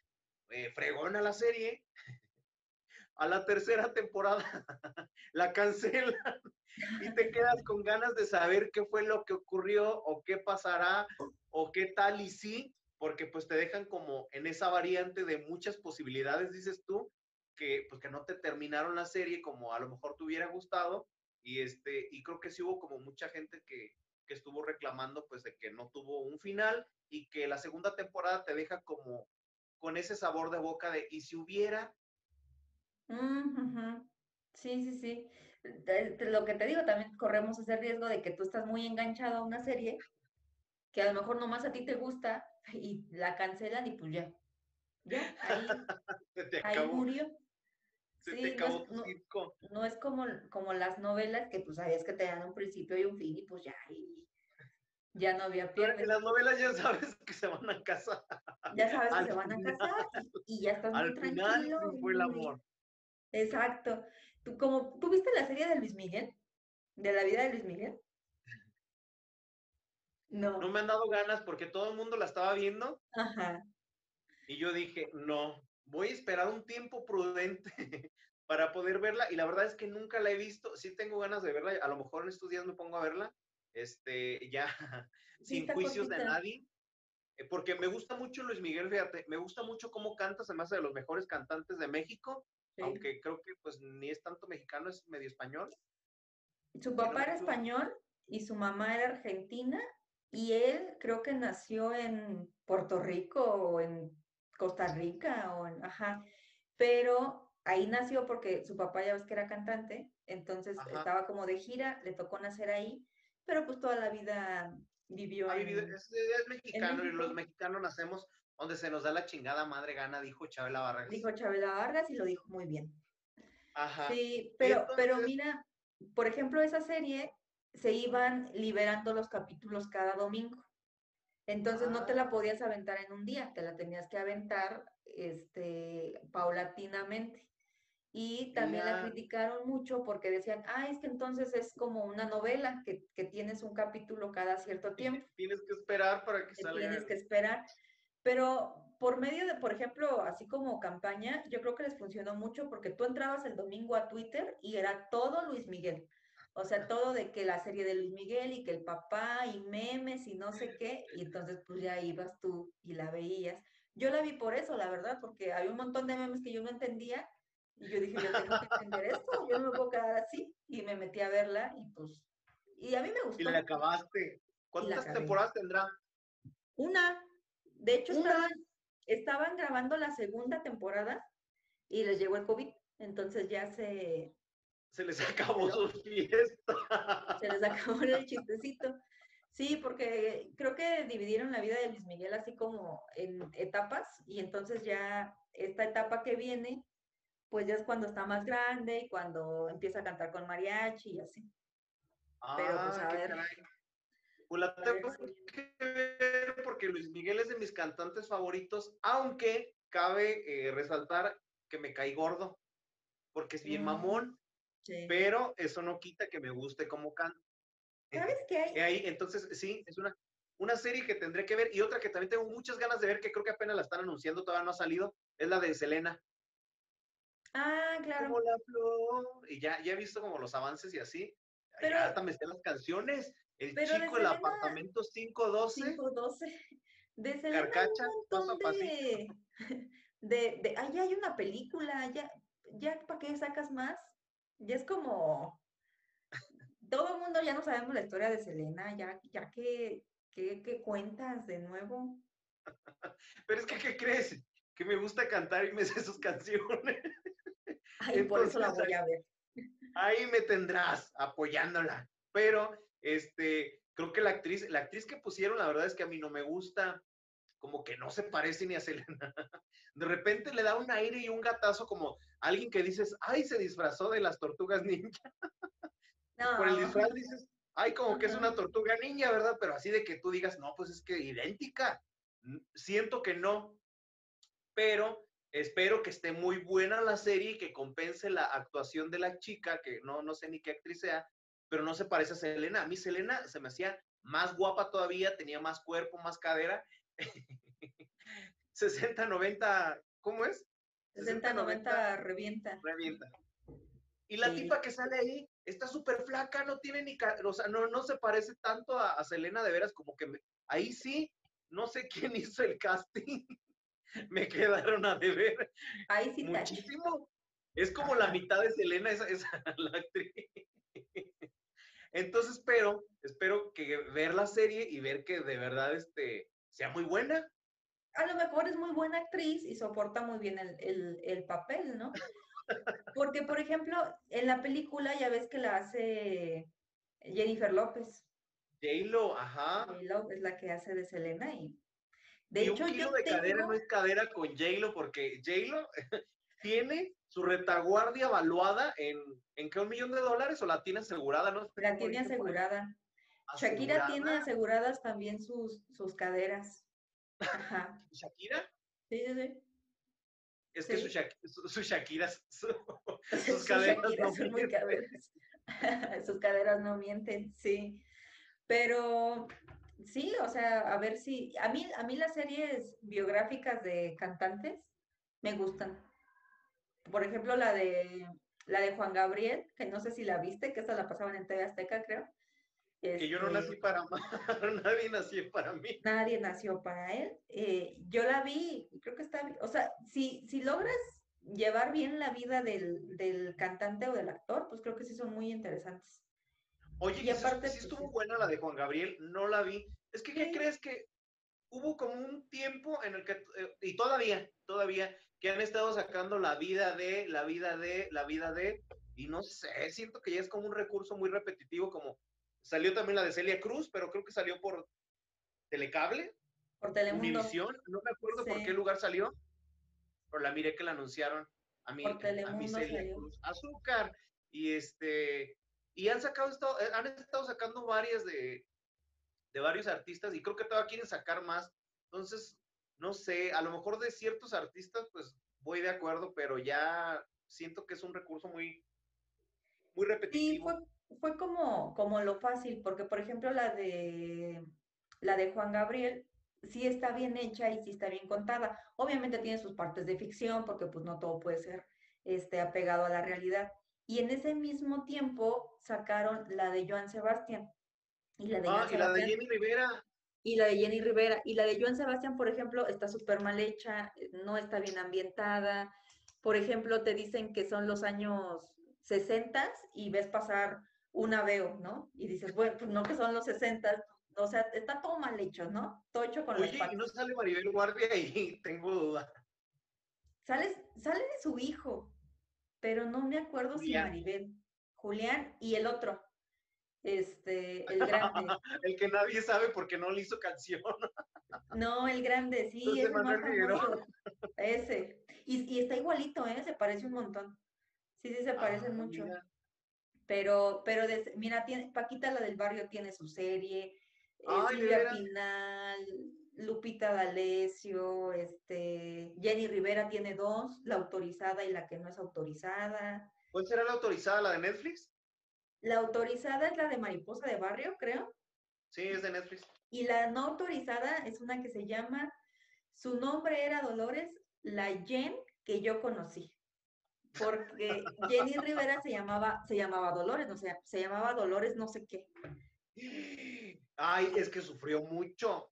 S1: eh, fregona la serie. *laughs* A la tercera temporada *laughs* la cancelan *laughs* y te quedas con ganas de saber qué fue lo que ocurrió o qué pasará o qué tal y sí, porque pues te dejan como en esa variante de muchas posibilidades, dices tú, que pues que no te terminaron la serie como a lo mejor te hubiera gustado y, este, y creo que sí hubo como mucha gente que, que estuvo reclamando pues de que no tuvo un final y que la segunda temporada te deja como con ese sabor de boca de, ¿y si hubiera?
S2: Sí, sí, sí. Lo que te digo, también corremos ese riesgo de que tú estás muy enganchado a una serie que a lo mejor nomás a ti te gusta y la cancelan y pues ya. Ya, ahí, *laughs* ahí murió sí, no, es, como, como las novelas que pues sabías que te dan un principio y un fin y pues ya, ya no había
S1: pierde. En las novelas ya sabes que se van a casar.
S2: Ya sabes que se van a casar y, ya estás
S1: muy
S2: tranquilo.
S1: Al final fue el amor.
S2: Exacto. ¿Tú, como, ¿Tú viste la serie de Luis Miguel? ¿De la vida de Luis Miguel?
S1: No. No me han dado ganas porque todo el mundo la estaba viendo. Ajá. Y yo dije, no, voy a esperar un tiempo prudente *laughs* para poder verla y la verdad es que nunca la he visto, sí tengo ganas de verla, a lo mejor en estos días me pongo a verla, este, *laughs* ya sin juicios de nadie, eh, porque me gusta mucho Luis Miguel, fíjate, me gusta mucho cómo canta, se me hace de los mejores cantantes de México, aunque creo que pues ni es tanto mexicano, es medio español.
S2: Su papá era español y su mamá era argentina y él creo que nació en Puerto Rico o en Costa Rica o en, ajá, pero ahí nació porque su papá ya ves que era cantante, entonces estaba como de gira, le tocó nacer ahí, pero pues toda la vida vivió
S1: en, es, mexicano y los mexicanos nacemos donde se nos da la chingada madre gana, dijo Chabela Vargas.
S2: Dijo Chabela Vargas y lo dijo muy bien. Ajá. Sí, pero, pero mira, por ejemplo, esa serie se iban liberando los capítulos cada domingo. Entonces no te la ah. podías aventar en un día, te la tenías que aventar este, paulatinamente. Y también la criticaron mucho porque decían, ah, es que entonces es como una novela, que, que tienes un capítulo cada cierto tiempo.
S1: Tienes que esperar para que, salga.
S2: Tienes que esperar. Pero por medio de, por ejemplo, así como campaña, yo creo que les funcionó mucho porque tú entrabas el domingo a Twitter y era todo Luis Miguel. O sea, todo de que la serie de Luis Miguel y que el papá y memes y no sé qué, y entonces pues ya ibas tú y la veías. Yo la vi por eso, la verdad, porque había un montón de memes que yo no entendía y yo dije, yo tengo que entender esto, yo no me puedo quedar así y me metí a verla y pues, y a mí me gustó.
S1: Y la acabaste. ¿Cuántas temporadas tendrá?
S2: Una. De hecho, estaban, estaban grabando la segunda temporada y les llegó el COVID, entonces ya se,
S1: se les acabó su fiesta.
S2: Se les acabó el chistecito. Sí, porque creo que dividieron la vida de Luis Miguel así como en etapas y entonces ya esta etapa que viene, pues ya es cuando está más grande y cuando empieza a cantar con mariachi y así. Pero pues a
S1: ah, ver. Pues la tengo que ver porque Luis Miguel es de mis cantantes favoritos, aunque cabe eh, resaltar que me cae gordo, porque es bien mm. mamón. Pero eso no quita que me guste como canta.
S2: ¿Sabes qué hay?
S1: Ahí, entonces, sí, es una, una serie que tendré que ver y otra que también tengo muchas ganas de ver, que creo que apenas la están anunciando, todavía no ha salido, es la de Selena.
S2: Ah, claro.
S1: Como la flor. Y ya, ya he visto como los avances y así. Pero, ya hasta me sé las canciones. El chico, el apartamento 512.
S2: 512. De Selena Carcacha, un montón *laughs* de, de, de, hay una película, ya, ya, ¿para qué sacas más? Ya es como, todo el mundo ya no sabemos la historia de Selena, ya, ya que, que, cuentas de nuevo.
S1: Pero es que, ¿qué crees? Que me gusta cantar y me sé sus canciones.
S2: Ay, por eso la voy a ver.
S1: Ahí me tendrás apoyándola. Pero, este, creo que la actriz, la actriz que pusieron, la verdad es que a mí no me gusta, como que no se parece ni a Selena. De repente le da un aire y un gatazo como alguien que dices, ay, se disfrazó de las tortugas ninja. *laughs* Por el disfraz dices, ay, como que es una tortuga ninja, ¿verdad? Pero así de que tú digas, no, pues es que idéntica. Siento que no, pero espero que esté muy buena la serie y que compense la actuación de la chica, que no, no sé ni qué actriz sea, pero no se parece a Selena. A mí Selena se me hacía más guapa todavía, tenía más cuerpo, más cadera. *laughs* 60, 90, ¿cómo es?
S2: 60, 90, revienta.
S1: Revienta. Y la tipa que sale ahí está súper flaca, no tiene ni, o sea, no, no se parece tanto a, Selena de veras, como que ahí sí, no sé *laughs* quién hizo el casting, *laughs* me quedaron a deber.
S2: Ahí sí
S1: Muchísimo. Es como la mitad de Selena, esa, esa *laughs* la actriz. Entonces espero, espero que ver la serie y ver que de verdad este, sea muy buena.
S2: A lo mejor es muy buena actriz y soporta muy bien el, el, papel, ¿no? *laughs* Porque, por ejemplo, en la película ya ves que la hace Jennifer López.
S1: J-Lo, ajá.
S2: J-Lo es la que hace de Selena y
S1: de hecho, un kilo de cadera no es cadera con J-Lo porque J-Lo *laughs* tiene su retaguardia evaluada en, ¿en qué? ¿Un millón de dólares o la tiene asegurada? No?
S2: La tiene asegurada. Shakira tiene aseguradas también sus, sus caderas. Ajá.
S1: ¿Shakira?
S2: Sí, sí, sí.
S1: Es que su, Shakira, *laughs* sus caderas no
S2: son caderas. *laughs* sus caderas no mienten, sí. Pero sí, o sea, a ver si a mí a mí las series biográficas de cantantes me gustan. Por ejemplo, la de la de Juan Gabriel, que no sé si la viste, que esa la pasaban en TV Azteca, creo.
S1: Que yo no nací este para *laughs* nadie nació para mí.
S2: Nadie nació para él. Eh, yo la vi, creo que está, o sea, si, si logras llevar bien la vida del, cantante o del actor, pues creo que sí son muy interesantes.
S1: Oye, y aparte, sí, pues, estuvo buena la de Juan Gabriel, no la vi. Es que, ¿qué crees que hubo como un tiempo en el que, eh, y todavía, todavía, que han estado sacando la vida de, la vida de, la vida de, y no sé, siento que ya es como un recurso muy repetitivo, como salió también la de Celia Cruz, pero creo que salió por Telecable,
S2: por Telemundo.
S1: Univisión, no me acuerdo por qué lugar salió, pero la miré que la anunciaron a mí, a mí Celia Cruz. Azúcar, y este, y han sacado, estado, eh, han estado sacando varias de, de varios artistas, y creo que todavía quieren sacar más, entonces, no sé, a lo mejor de ciertos artistas, pues voy de acuerdo, pero ya siento que es un recurso muy, muy repetitivo.
S2: Sí, fue, como, como lo fácil, porque por ejemplo la de la de Juan Gabriel sí está bien hecha y sí está bien contada. Obviamente tiene sus partes de ficción, porque pues no todo puede ser este, apegado a la realidad. Y en ese mismo tiempo sacaron la de Joan Sebastián.
S1: Y la de, ah, y la de Jenny Rivera.
S2: Y la de Jenny Rivera. Y la de Joan Sebastián, por ejemplo, está súper mal hecha, no está bien ambientada. Por ejemplo, te dicen que son los años 60 y ves pasar una veo, ¿no? Y dices, bueno, pues no que son los 60, o sea, está todo mal hecho, ¿no? Todo hecho con
S1: Oye, y no sale Maribel Guardia y *laughs* tengo duda.
S2: Sale, sale de su hijo, pero no me acuerdo si Maribel. Julián y el otro. Este, el grande. *laughs*
S1: el que nadie sabe porque no le hizo canción. *laughs*
S2: no, el grande, sí, es más Ese. Y, está igualito, ¿eh? Se parece un montón. Sí, sí, se parece ah, mucho. Pero, pero, mira, tiene, Paquita, la del barrio, tiene su serie. Silvia Pinal, Lupita D'Alessio, este, Jenny Rivera tiene dos, la autorizada y la que no es autorizada.
S1: ¿Cuál será la autorizada, la de Netflix?
S2: La autorizada es la de Mariposa de Barrio, creo.
S1: Sí, es de Netflix.
S2: Y la no autorizada es una que se llama, su nombre era Dolores, la Jen que yo conocí. Porque Jenny Rivera se llamaba, se llamaba Dolores, no sé, se llamaba Dolores no sé qué.
S1: Ay, es que sufrió mucho.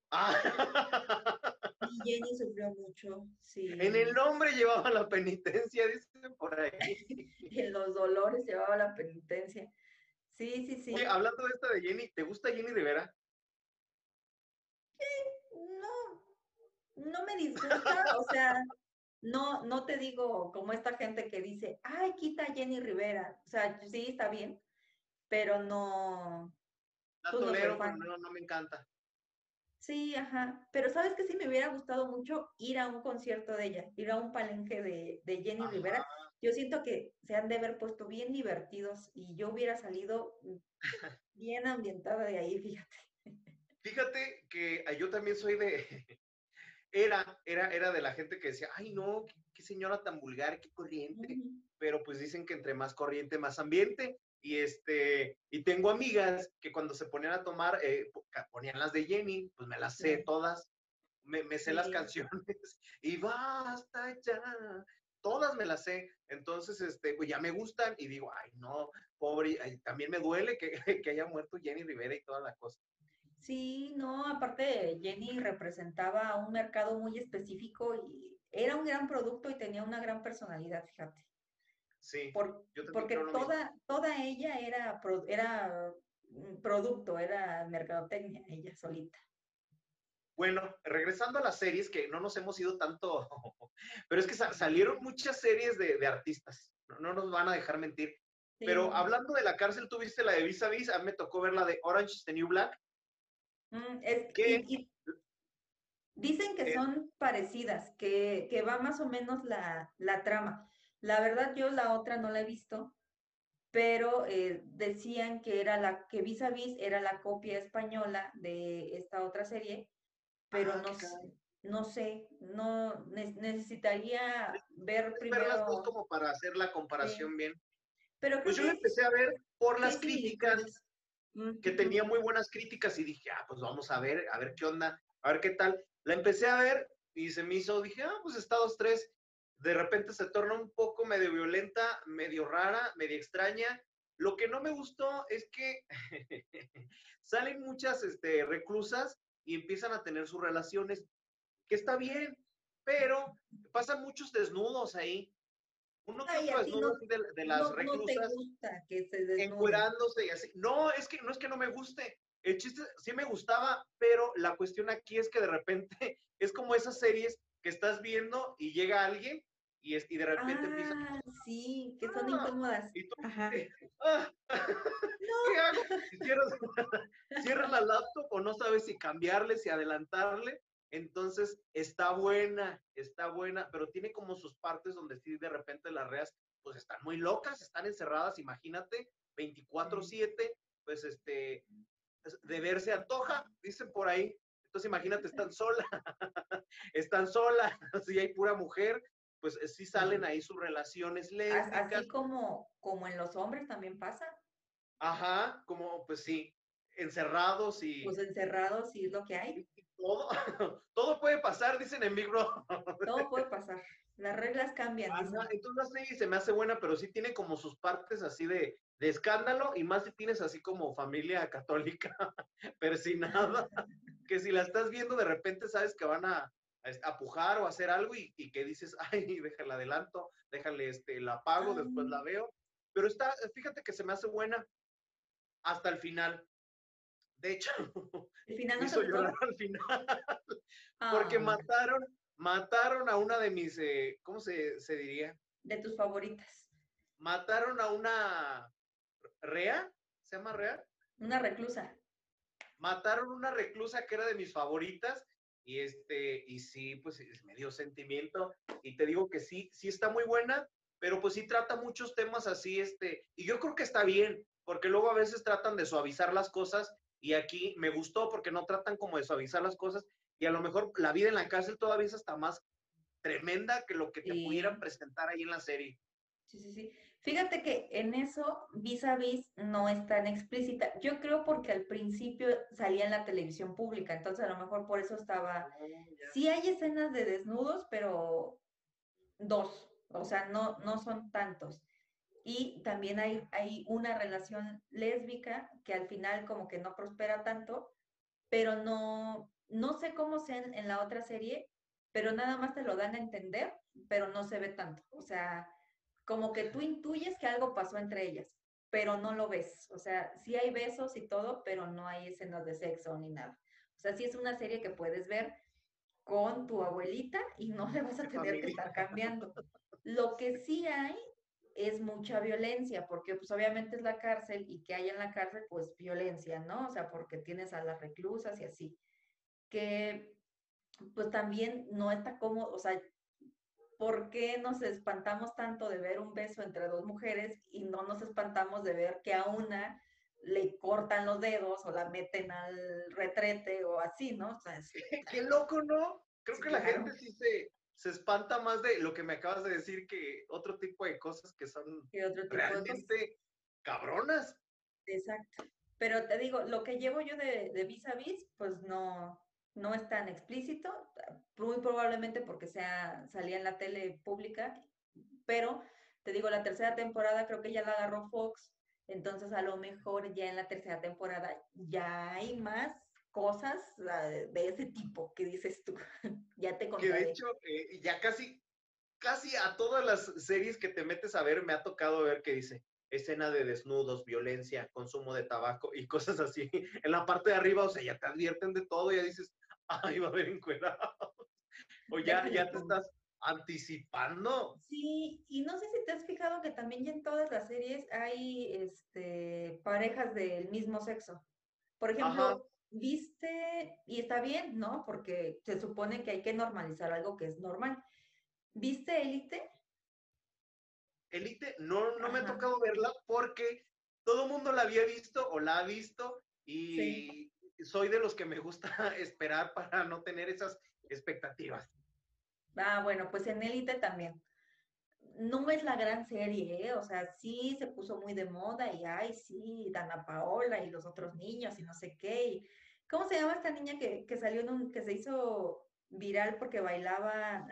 S2: Y Jenny sufrió mucho, sí.
S1: En el nombre llevaba la penitencia, dicen por ahí. *laughs*
S2: en los dolores llevaba la penitencia. Sí, sí, sí.
S1: Oye, hablando de esta de Jenny, ¿te gusta Jenny Rivera?
S2: no, no me disgusta, o sea, no, no te digo como esta gente que dice, ay, quita a Jenny Rivera. O sea, sí, está bien, pero no,
S1: la tolero, pero no, me encanta.
S2: Sí, ajá. Pero sabes que sí me hubiera gustado mucho ir a un concierto de ella, ir a un palenque de, Jenny Rivera. Yo siento que se han de haber puesto bien divertidos y yo hubiera salido *laughs* bien ambientada de ahí, fíjate.
S1: Fíjate que yo también soy de, era, era, era de la gente que decía, ay no, qué, señora tan vulgar, qué corriente. Pero pues dicen que entre más corriente, más ambiente. Y, este, y tengo amigas que cuando se ponían a tomar, eh, ponían las de Jenny, pues me las sé todas, me, sé las canciones *laughs* y basta ya, todas me las sé. Entonces, este, pues ya me gustan y digo, ay, no, pobre, también me duele que, *laughs* que, haya muerto Jenny Rivera y toda la cosa.
S2: Sí, no, aparte Jenny representaba un mercado muy específico y era un gran producto y tenía una gran personalidad, fíjate.
S1: Sí.
S2: porque toda, toda ella era, era producto, era mercadotecnia, ella solita.
S1: Bueno, regresando a las series, que no nos hemos ido tanto, *laughs* pero es que salieron muchas series de, artistas, no, nos van a dejar mentir. Pero hablando de la cárcel, ¿tuviste la de Vis a Vis? A mí me tocó ver la de Orange is the New Black.
S2: Mm, es, dicen que eh. son parecidas, que, que, va más o menos la, la trama. La verdad, yo la otra no la he visto, pero eh, decían que era la que vis a vis era la copia española de esta otra serie, pero ah, no, sé, no sé, no necesitaría ver primero.
S1: las dos como para hacer la comparación bien. Pero pues yo la empecé a ver por las críticas, que tenía muy buenas críticas y dije, ah, pues vamos a ver, a ver qué onda, a ver qué tal. La empecé a ver y se me hizo, dije, ah, pues está dos, tres de repente se torna un poco medio violenta, medio rara, medio extraña. Lo que no me gustó es que *laughs* salen muchas este, reclusas y empiezan a tener sus relaciones, que está bien, pero pasan muchos desnudos ahí. Uno que desnudo de, las reclusas encuerándose y así. No, es que no es que no me guste. El chiste sí me gustaba, pero la cuestión aquí es que de repente *laughs* es como esas series que estás viendo y llega alguien y, es, y de repente empieza...
S2: Ah, sí, que son incómodas.
S1: Y tú,
S2: Ajá. *laughs*
S1: ah, ¿Qué hago? Cierras, *laughs* cierras la laptop o no sabes si cambiarle, si adelantarle. Entonces, está buena, está buena, pero tiene como sus partes donde sí de repente las reas, pues están muy locas, están encerradas, imagínate, 24/7, pues este, es- de ver se antoja, dicen por ahí. Entonces, imagínate, están *laughs* solas, *laughs* están solas, *laughs* si hay pura mujer, pues eh, sí salen ahí sus relaciones
S2: As-
S1: lésbicas.
S2: Así como, como en los hombres también pasa,
S1: Ajá, como, pues sí, encerrados y,
S2: pues encerrados y es lo que hay.
S1: Todo, *laughs* todo puede pasar, dicen en Big Bro.
S2: Todo puede *laughs* pasar. Las reglas cambian. dicen.
S1: Ajá, entonces la serie se me hace buena, pero sí tiene como sus partes así de, de escándalo y más si tienes así como familia católica *laughs* persinada, que si la estás viendo de repente sabes que van a, a, pujar o a hacer algo y, y que dices, ay, déjala adelanto, déjale, este, la apago, después la
S2: Ah.
S1: veo. Pero está, fíjate que se me hace buena hasta el final. De hecho,
S2: El final *laughs* no
S1: hizo llorar al final. *laughs* Porque mataron, mataron a una de mis, eh, ¿cómo se, se diría?
S2: de tus favoritas.
S1: Mataron a una rea, ¿se llama rea?
S2: Una reclusa.
S1: Mataron una reclusa que era de mis favoritas y este, y sí, pues es- me dio sentimiento y te digo que sí, sí está muy buena, pero pues sí trata muchos temas así, este, y yo creo que está bien, porque luego a veces tratan de suavizar las cosas y aquí me gustó porque no tratan como de suavizar las cosas y a lo mejor la vida en la cárcel todavía es hasta más tremenda que lo que te
S2: Sí.
S1: pudieran presentar ahí en la serie.
S2: Sí, sí, sí. Fíjate que en eso vis a vis no es tan explícita. Yo creo porque al principio salía en la televisión pública, entonces a lo mejor por eso estaba. Sí hay escenas de desnudos, pero dos, o sea, no, no son tantos. Y también hay, hay una relación lésbica que al final como que no prospera tanto, pero no, no sé cómo sea en, en la otra serie, pero nada más te lo dan a entender, pero no se ve tanto. O sea, como que tú intuyes que algo pasó entre ellas, pero no lo ves. O sea, sí hay besos y todo, pero no hay escenas de sexo ni nada. O sea, sí es una serie que puedes ver con tu abuelita y no *laughs* le vas a tener que estar cambiando. Lo que sí hay es mucha violencia, porque pues obviamente es la cárcel y que hay en la cárcel pues violencia, ¿no? O sea, porque tienes a las reclusas y así, que pues también no está cómodo, o sea, ¿por qué nos espantamos tanto de ver un beso entre dos mujeres y no nos espantamos de ver que a una le cortan los dedos o la meten al retrete o así, ¿no? O sea, es- *laughs*
S1: Qué loco, ¿no? Creo
S2: Sí,
S1: que la
S2: claro.
S1: gente sí se, se espanta más de lo que me acabas de decir que otro tipo de cosas que son
S2: otro tipo de cosas.
S1: realmente cabronas.
S2: Exacto. Pero te digo, lo que llevo yo de, de vis a vis, pues no, no es tan explícito, muy probablemente porque sea, salía en la tele pública, pero te digo, la tercera temporada creo que ya la agarró Fox, entonces a lo mejor ya en la tercera temporada ya hay más cosas ah, de ese tipo que dices tú. *laughs* ya te
S1: Que de
S2: contaré.
S1: hecho, eh, ya casi, casi a todas las series que te metes a ver, me ha tocado ver que dice escena de desnudos, violencia, consumo de tabaco y *laughs* cosas así. En la parte de arriba, o sea, ya te advierten de todo, ya dices, *laughs* ay, va a haber encuerados. O ya, ya te estás anticipando.
S2: Sí, y no sé si te has fijado que también ya en todas las series hay este, parejas del mismo sexo. Por ejemplo,
S1: Ajá.
S2: Viste, y está bien, ¿no? Porque se supone que hay que normalizar algo que es normal. ¿Viste Élite?
S1: Elite, no, no me ha tocado verla porque todo el mundo la había visto o la ha visto y soy de los que me gusta *laughs* esperar para no tener esas expectativas.
S2: Ah, bueno, pues en Élite también. No es la gran serie, ¿eh? O sea, sí se puso muy de moda y, ay, sí, Dana Paola y los otros niños y no sé qué. y- ¿Cómo se llama esta niña que, que salió en un, que se hizo viral porque bailaba?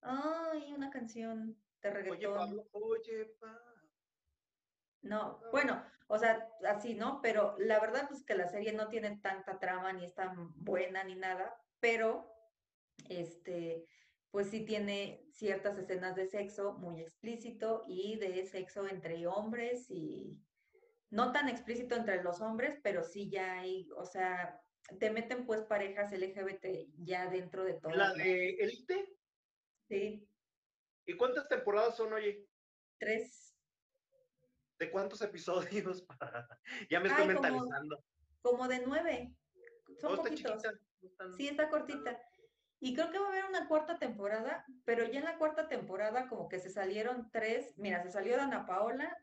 S2: Ay, una canción de
S1: Oye,
S2: reggaetón.
S1: Pablo, oye, pa.
S2: No, bueno, o sea, así, ¿no? Pero la verdad pues que la serie no tiene tanta trama ni es tan buena ni nada, pero este, pues sí tiene ciertas escenas de sexo muy explícito y de sexo entre hombres y no tan explícito entre los hombres, pero sí ya hay, o sea, te meten pues parejas LGBT ya dentro de todo.
S1: La de Elite,
S2: Sí,
S1: ¿Y cuántas temporadas son, oye?
S2: Tres.
S1: ¿De cuántos episodios? *laughs* ya me estoy mentalizando.
S2: Como, de nueve. Son oh, poquitos. Sí, está cortita. Y creo que va a haber una cuarta temporada, pero ya en la cuarta temporada como que se salieron tres, mira, se salió Ana Paola,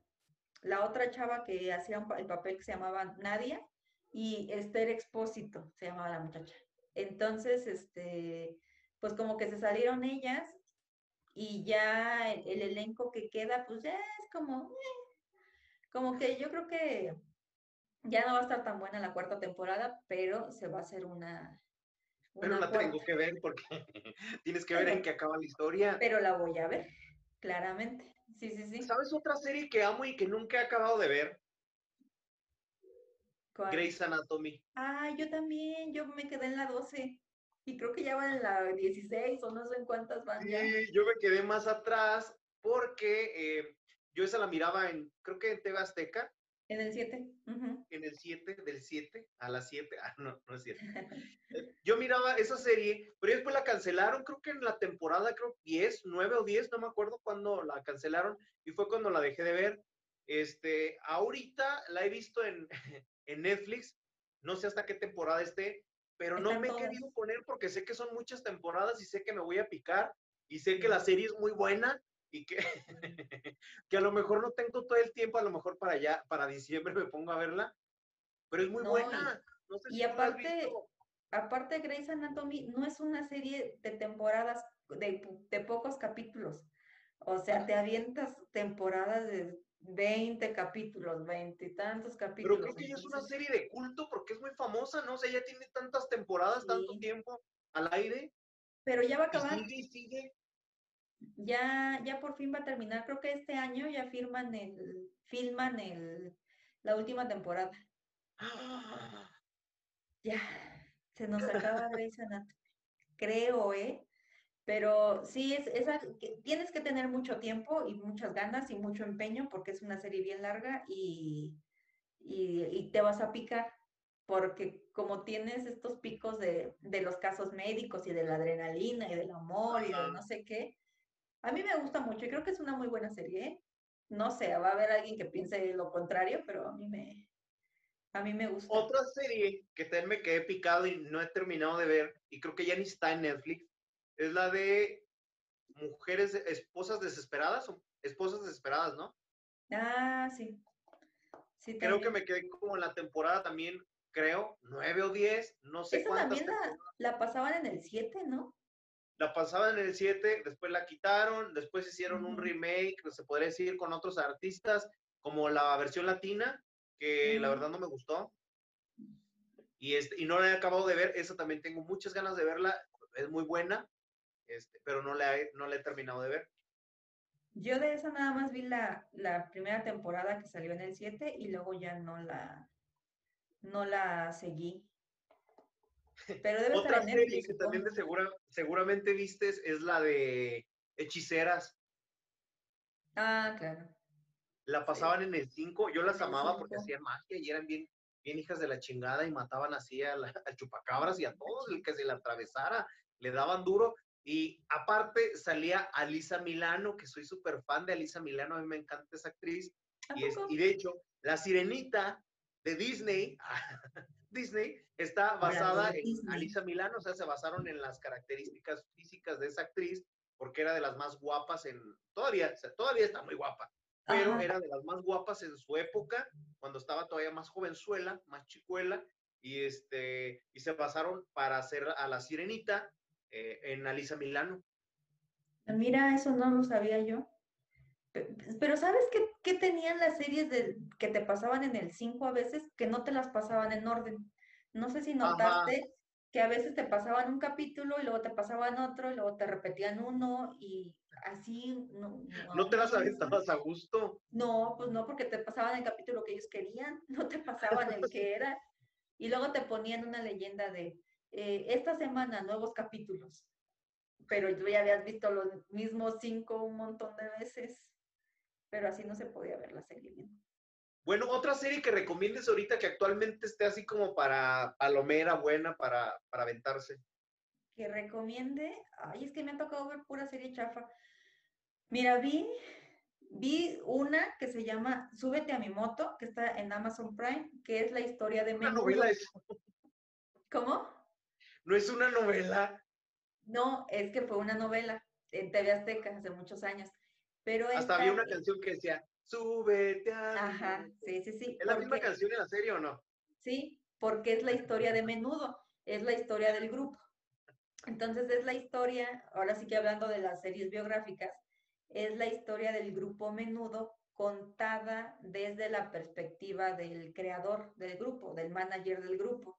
S2: la otra chava que hacía el papel que se llamaba Nadia y Esther Expósito se llamaba la muchacha. Entonces, este, pues como que se salieron ellas y ya el, elenco que queda, pues ya es como, como que yo creo que ya no va a estar tan buena la cuarta temporada, pero se va a hacer una...
S1: pero la tengo que ver porque *laughs* tienes que ver en qué acaba la historia.
S2: Pero la voy a ver, claramente. Sí, sí, sí.
S1: ¿Sabes otra serie que amo y que nunca he acabado de ver? Grey's Anatomy.
S2: Ah, yo también, yo me quedé en la 12 y creo que ya van en la 16 o no sé en cuántas van
S1: sí, yo me quedé más atrás porque eh, yo esa la miraba en, creo que en TV Azteca.
S2: En el 7.
S1: En el 7, del 7 a las 7. Ah, no, no es cierto. *laughs* yo miraba esa serie, pero después la cancelaron, creo que en la temporada, creo 10, 9 o 10, no me acuerdo cuándo la cancelaron, y fue cuando la dejé de ver. Este, ahorita la he visto en, *laughs* en Netflix, no sé hasta qué temporada esté, pero no me he querido poner porque sé que son muchas temporadas y sé que me voy a picar y sé que la serie es muy buena y que, *laughs* que a lo mejor no tengo todo el tiempo, a lo mejor para allá, para diciembre me pongo a verla, pero es muy buena.
S2: Y, aparte, aparte Grey's Anatomy no es una serie de temporadas, de, de pocos capítulos. O sea, te avientas temporadas de 20 capítulos, 20 y tantos capítulos.
S1: Pero creo que ella es una serie de culto porque es muy famosa, ¿no? O sea, ya tiene tantas temporadas, tanto tiempo al aire.
S2: Pero ya va a acabar. sigue, sigue. Ya, ya por fin va a terminar. Creo que este año ya firman el, filman el, la última temporada. Ya, se nos *laughs* acaba Grey's Anatomy. Creo, ¿eh? Pero sí, es, esa, tienes que tener mucho tiempo y muchas ganas y mucho empeño porque es una serie bien larga y, y, te vas a picar porque como tienes estos picos de, de, los casos médicos y de la adrenalina y del amor y de no sé qué, a mí me gusta mucho y creo que es una muy buena serie. ¿eh? No sé, va a haber alguien que piense lo contrario, pero a mí me, a mí me gusta.
S1: Otra serie que también me quedé picado y no he terminado de ver, y creo que ya ni está en Netflix, es la de mujeres, esposas desesperadas, o esposas desesperadas, ¿no?
S2: Ah, sí.
S1: sí creo que me quedé como en la temporada también, creo, nueve o diez, no sé
S2: Esa también la, pasaban en el siete, ¿no?
S1: La pasaban en el siete, después la quitaron, después hicieron un remake, se podría decir, con otros artistas, como la versión latina, que la verdad no me gustó. Y, este, y no la he acabado de ver, esa también tengo muchas ganas de verla, es muy buena, este, pero no la, he, no la he terminado de ver.
S2: Yo de esa nada más vi la, la primera temporada que salió en el 7 y luego ya no la, no la seguí.
S1: Pero debe Otra estar en serie que también de segura, seguramente vistes es la de Hechiceras.
S2: Ah, claro.
S1: La pasaban en el 5, yo las amaba porque hacían magia y eran bien, bien hijas de la chingada y mataban así a, la, a chupacabras y a todos el que se le atravesara, le daban duro y aparte salía Alisa Milano, que soy súper fan de Alisa Milano, a mí me encanta esa actriz. Y, y, de hecho, la sirenita de Disney, *laughs* Disney está basada en Alisa Milano, o sea, se basaron en las características físicas de esa actriz, porque era de las más guapas en, todavía, todavía está muy guapa, pero era de las más guapas en su época, cuando estaba todavía más jovenzuela, más chicuela, y este, y se basaron para hacer a la sirenita, eh, en Alisa Milano.
S2: Mira, eso no lo sabía yo. Pero ¿sabes qué, qué tenían las series de, que te pasaban en el 5 a veces? Que no te las pasaban en orden. No sé si notaste que a veces te pasaban un capítulo y luego te pasaban otro y luego te repetían uno y así.
S1: ¿No, no, te las aventabas a gusto?
S2: No, pues no, porque te pasaban el capítulo que ellos querían, no te pasaban el que era. Y luego te ponían una leyenda de eh, esta semana nuevos capítulos, pero tú ya habías visto los mismos cinco un montón de veces, pero así no se podía ver la serie bien.
S1: Bueno, otra serie que recomiendes ahorita que actualmente esté así como para palomera buena para, para aventarse.
S2: Que recomiende, ay, es que me ha tocado ver pura serie chafa. Mira, vi, vi una que se llama Súbete a mi moto, que está en Amazon Prime, que es la historia de
S1: Una novela es.
S2: ¿Cómo?
S1: No es una novela.
S2: No, es que fue una novela en TV Azteca hace muchos años. Pero
S1: Hasta había una canción que decía, súbete a...
S2: Ajá, sí, sí, sí.
S1: ¿Es la misma canción en la serie o no?
S2: Sí, porque es la historia de menudo, es la historia del grupo. Entonces es la historia, ahora sí que hablando de las series biográficas, es la historia del grupo menudo contada desde la perspectiva del creador del grupo, del manager del grupo.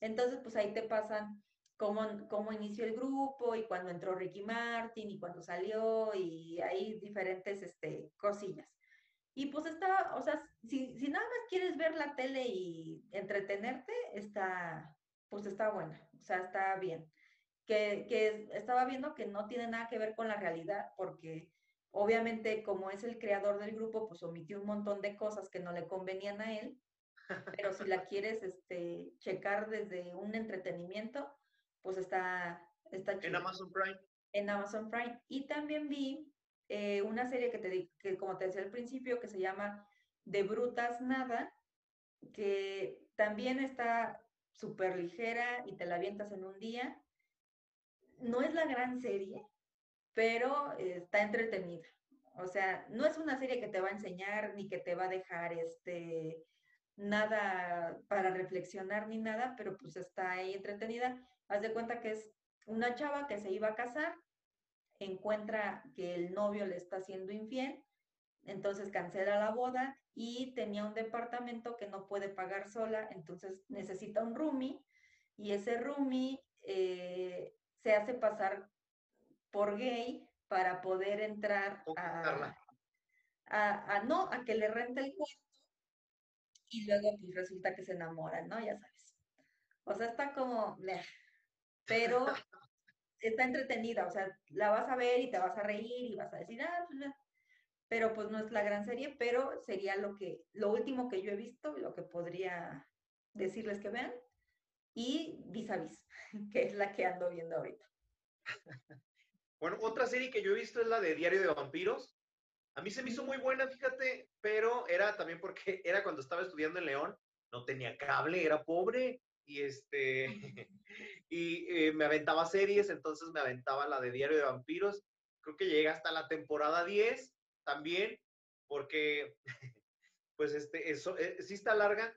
S2: Entonces, pues ahí te pasan cómo, cómo inició el grupo y cuando entró Ricky Martin y cuando salió y hay diferentes este, cosillas. Y pues está, o sea, si, si nada más quieres ver la tele y entretenerte, está, pues está buena, o sea, está bien. Que, que estaba viendo que no tiene nada que ver con la realidad, porque obviamente como es el creador del grupo, pues omitió un montón de cosas que no le convenían a él, pero si la quieres este, checar desde un entretenimiento, pues está, está
S1: En Amazon Prime.
S2: En Amazon Prime. Y también vi eh, una serie que, te, que, como te decía al principio, que se llama De Brutas Nada, que también está súper ligera y te la avientas en un día. No es la gran serie, pero está entretenida. O sea, no es una serie que te va a enseñar ni que te va a dejar este nada para reflexionar ni nada, pero pues está ahí entretenida. Haz de cuenta que es una chava que se iba a casar, encuentra que el novio le está haciendo infiel, entonces cancela la boda y tenía un departamento que no puede pagar sola, entonces necesita un roomie y ese roomie eh, se hace pasar por gay para poder entrar a, a, no, a que le rente el cuarto y luego pues resulta que se enamoran, ¿no? Ya sabes. O sea, está como, pero *laughs* está entretenida, o sea, la vas a ver y te vas a reír y vas a decir, ah, pues, pero pues no es la gran serie, pero sería lo que, lo último que yo he visto, lo que podría decirles que vean, y Vis a Vis, *laughs* que es la que ando viendo ahorita. *laughs*
S1: Bueno, otra serie que yo he visto es la de Diario de Vampiros. A mí se me hizo muy buena, fíjate, pero era también porque *laughs* era cuando estaba estudiando en León, no tenía cable, era pobre y este *laughs* y eh, me aventaba series, entonces me aventaba la de Diario de Vampiros. Creo que llega hasta la temporada 10 también, porque *laughs* pues este eso eh, sí está larga,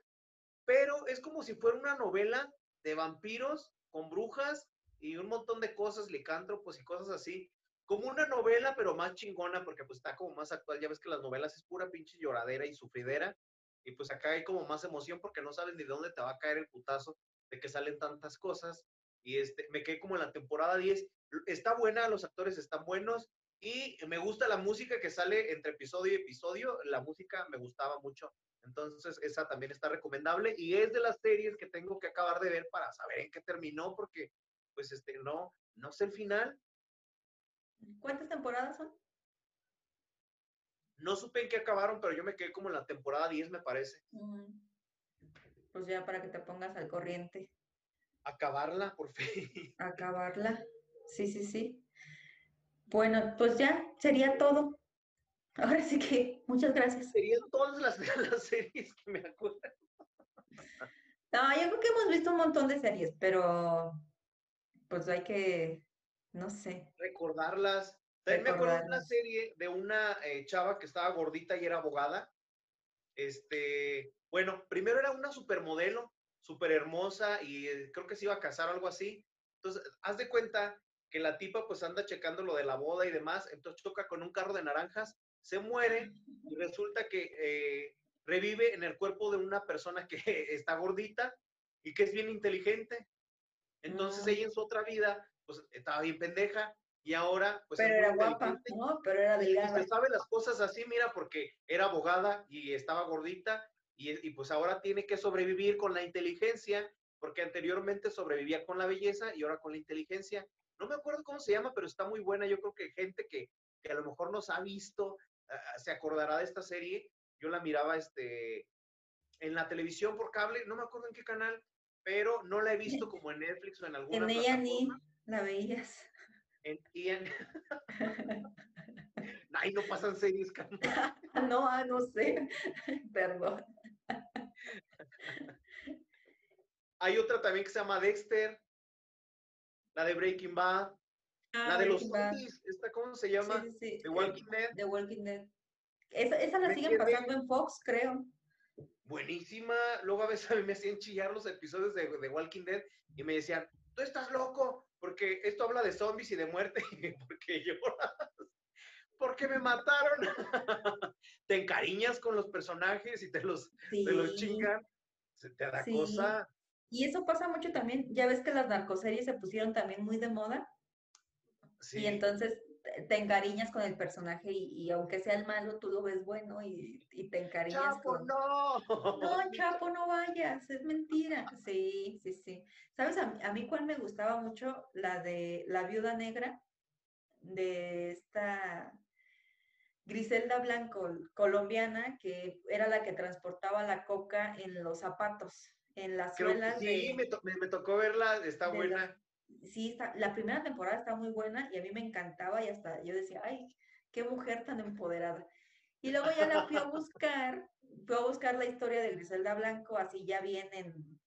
S1: pero es como si fuera una novela de vampiros con brujas y un montón de cosas, licántropos y cosas así. Como una novela, pero más chingona, porque pues está como más actual. Ya ves que las novelas es pura pinche lloradera y sufridera. Y pues acá hay como más emoción porque no sabes ni de dónde te va a caer el putazo de que salen tantas cosas. Y este, me quedé como en la temporada 10. Está buena, los actores están buenos. Y me gusta la música que sale entre episodio y episodio. La música me gustaba mucho. Entonces, esa también está recomendable. Y es de las series que tengo que acabar de ver para saber en qué terminó, porque, pues, este, no, no sé el final.
S2: ¿Cuántas temporadas son?
S1: No supe en qué acabaron, pero yo me quedé como en la temporada 10, me parece.
S2: Pues ya para que te pongas al corriente.
S1: Acabarla, por fin. *laughs*
S2: Acabarla. Sí, sí, sí. Bueno, pues ya sería todo. Ahora sí que muchas gracias.
S1: Serían todas las, *laughs* las series que me acuerdo.
S2: No, yo creo que hemos visto un montón de series, pero pues hay que, no sé.
S1: Recordarlas. También me acuerdo de una serie de una eh, chava que estaba gordita y era abogada. Este, bueno, primero era una supermodelo, súper hermosa y eh, creo que se iba a casar o algo así. Entonces, haz de cuenta que la tipa pues anda checando lo de la boda y demás, entonces choca con un carro de naranjas, se muere y resulta que eh, revive en el cuerpo de una persona que *laughs* está gordita y que es bien inteligente. Entonces ella en su otra vida pues estaba bien pendeja y ahora, pues.
S2: Pero era guapa, ¿no? Pero era delgada.
S1: Y sabe las cosas así, mira, porque era abogada y estaba gordita, y, pues ahora tiene que sobrevivir con la inteligencia, porque anteriormente sobrevivía con la belleza y ahora con la inteligencia. No me acuerdo cómo se llama, pero está muy buena. Yo creo que gente que, que a lo mejor nos ha visto ah, se acordará de esta serie. Yo la miraba este, en la televisión por cable, no me acuerdo en qué canal, pero no la he visto *laughs* como en Netflix o en alguna
S2: En ella ni la veías
S1: en Ian. no, Ay, no pasan series, *laughs*
S2: no, ah, no sé. Perdón.
S1: Hay otra también que se llama Dexter, la de Breaking Bad, la ah, de los zombies, ¿esta cómo se llama? The Walking Dead.
S2: The Walking Dead. Esa, esa la siguen pasando en Fox, creo.
S1: Buenísima. Luego a veces a mí me hacían chillar los episodios de The Walking Dead y me decían, tú estás loco, porque esto habla de zombies y de muerte, *laughs* porque lloras, porque me mataron. *laughs* te encariñas con los personajes y te los, te los chingan, se te da cosa.
S2: Y eso pasa mucho también, ya ves que las narcoseries se pusieron también muy de moda. Sí. Y entonces te encariñas con el personaje y, aunque sea el malo, tú lo ves bueno y, te encariñas.
S1: Chapo, no.
S2: No, Chapo, no vayas, es mentira. Sí, sí, sí. ¿Sabes? A, mí cuál me gustaba mucho la de La Viuda Negra, de esta Griselda Blanco, colombiana, que era la que transportaba la coca en los zapatos, en las suelas.
S1: Sí, me, me, tocó verla, está buena
S2: sí, la primera temporada está muy buena y a mí me encantaba y hasta yo decía, ay, qué mujer tan empoderada. Y luego ya la fui a buscar, *laughs* fui a buscar la historia de Griselda Blanco, así ya bien en,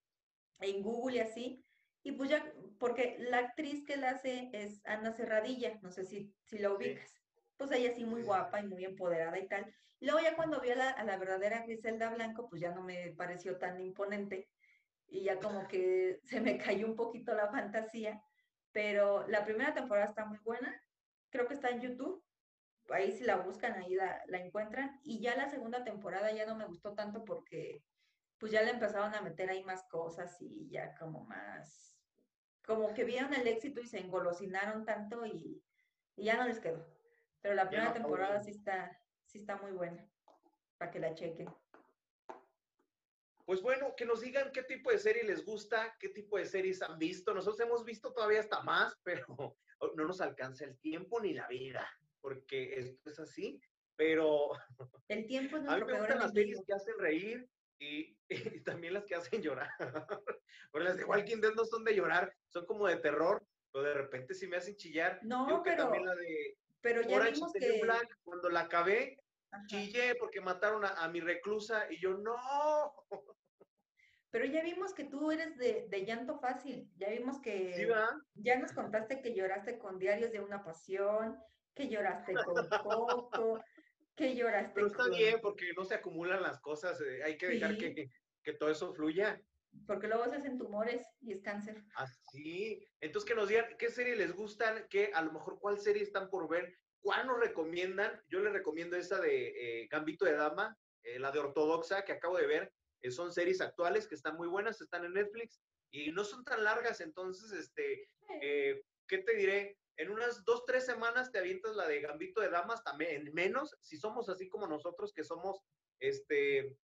S2: en Google y así. Y pues ya, porque la actriz que la hace es Ana Cerradilla, no sé si, si la ubicas. Pues ella sí muy guapa y muy empoderada y tal. Y luego ya cuando vi a la, a la verdadera Griselda Blanco, pues ya no me pareció tan imponente y ya como que se me cayó un poquito la fantasía, pero la primera temporada está muy buena, creo que está en YouTube, ahí si la buscan, ahí la, la encuentran, y ya la segunda temporada ya no me gustó tanto porque pues ya le empezaron a meter ahí más cosas y ya como más, como que vieron el éxito y se engolosinaron tanto y, y ya no les quedó. Pero la primera temporada sí está, sí está muy buena, para que la chequen
S1: pues bueno, que nos digan qué tipo de serie les gusta, qué tipo de series han visto. Nosotros hemos visto todavía hasta más, *laughs* pero no nos alcanza el tiempo ni la vida, porque esto es así. Pero *laughs*
S2: el tiempo es
S1: a mí me gustan las series que hacen reír *laughs* y, también las que hacen llorar. Pero las de Walking Dead no son de llorar, son como de terror, pero de repente sí me hacen chillar.
S2: No, pero
S1: también la de
S2: pero ya vimos que
S1: Black, cuando la acabé, chillé porque mataron a, mi reclusa y yo no. *laughs*
S2: Pero ya vimos que tú eres de, llanto fácil, ya vimos que ya nos contaste que lloraste con Diarios de una Pasión, que lloraste con Coco, que lloraste
S1: Pero está bien porque no se acumulan las cosas, eh, hay que dejar que, que todo eso fluya.
S2: Porque luego se hacen tumores y es cáncer.
S1: Así. Ah, Entonces que nos digan qué serie les gustan, qué a lo mejor cuál serie están por ver, cuál nos recomiendan. Yo les recomiendo esa de eh, Gambito de Dama, eh, la de Ortodoxa que acabo de ver. Eh, son series actuales que están muy buenas, están en Netflix y no son tan largas, entonces, este, ¿qué te diré? En unas dos, tres semanas te avientas la de Gambito de Damas, también, en menos, si somos así como nosotros, que somos, este,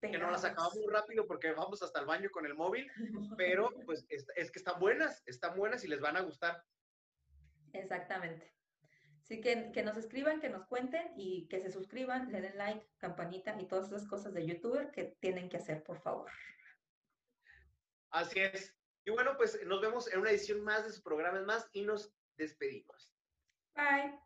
S1: que no las acabamos muy rápido porque vamos hasta el baño con el móvil, pero pues es, es, que están buenas, están buenas y les van a gustar.
S2: Exactamente. Así que, que nos escriban, que nos cuenten y que se suscriban, le den like, campanita y todas esas cosas de youtuber que tienen que hacer, por favor.
S1: Así es. Y bueno, pues nos vemos en una edición más de su programa más y nos despedimos.
S2: Bye.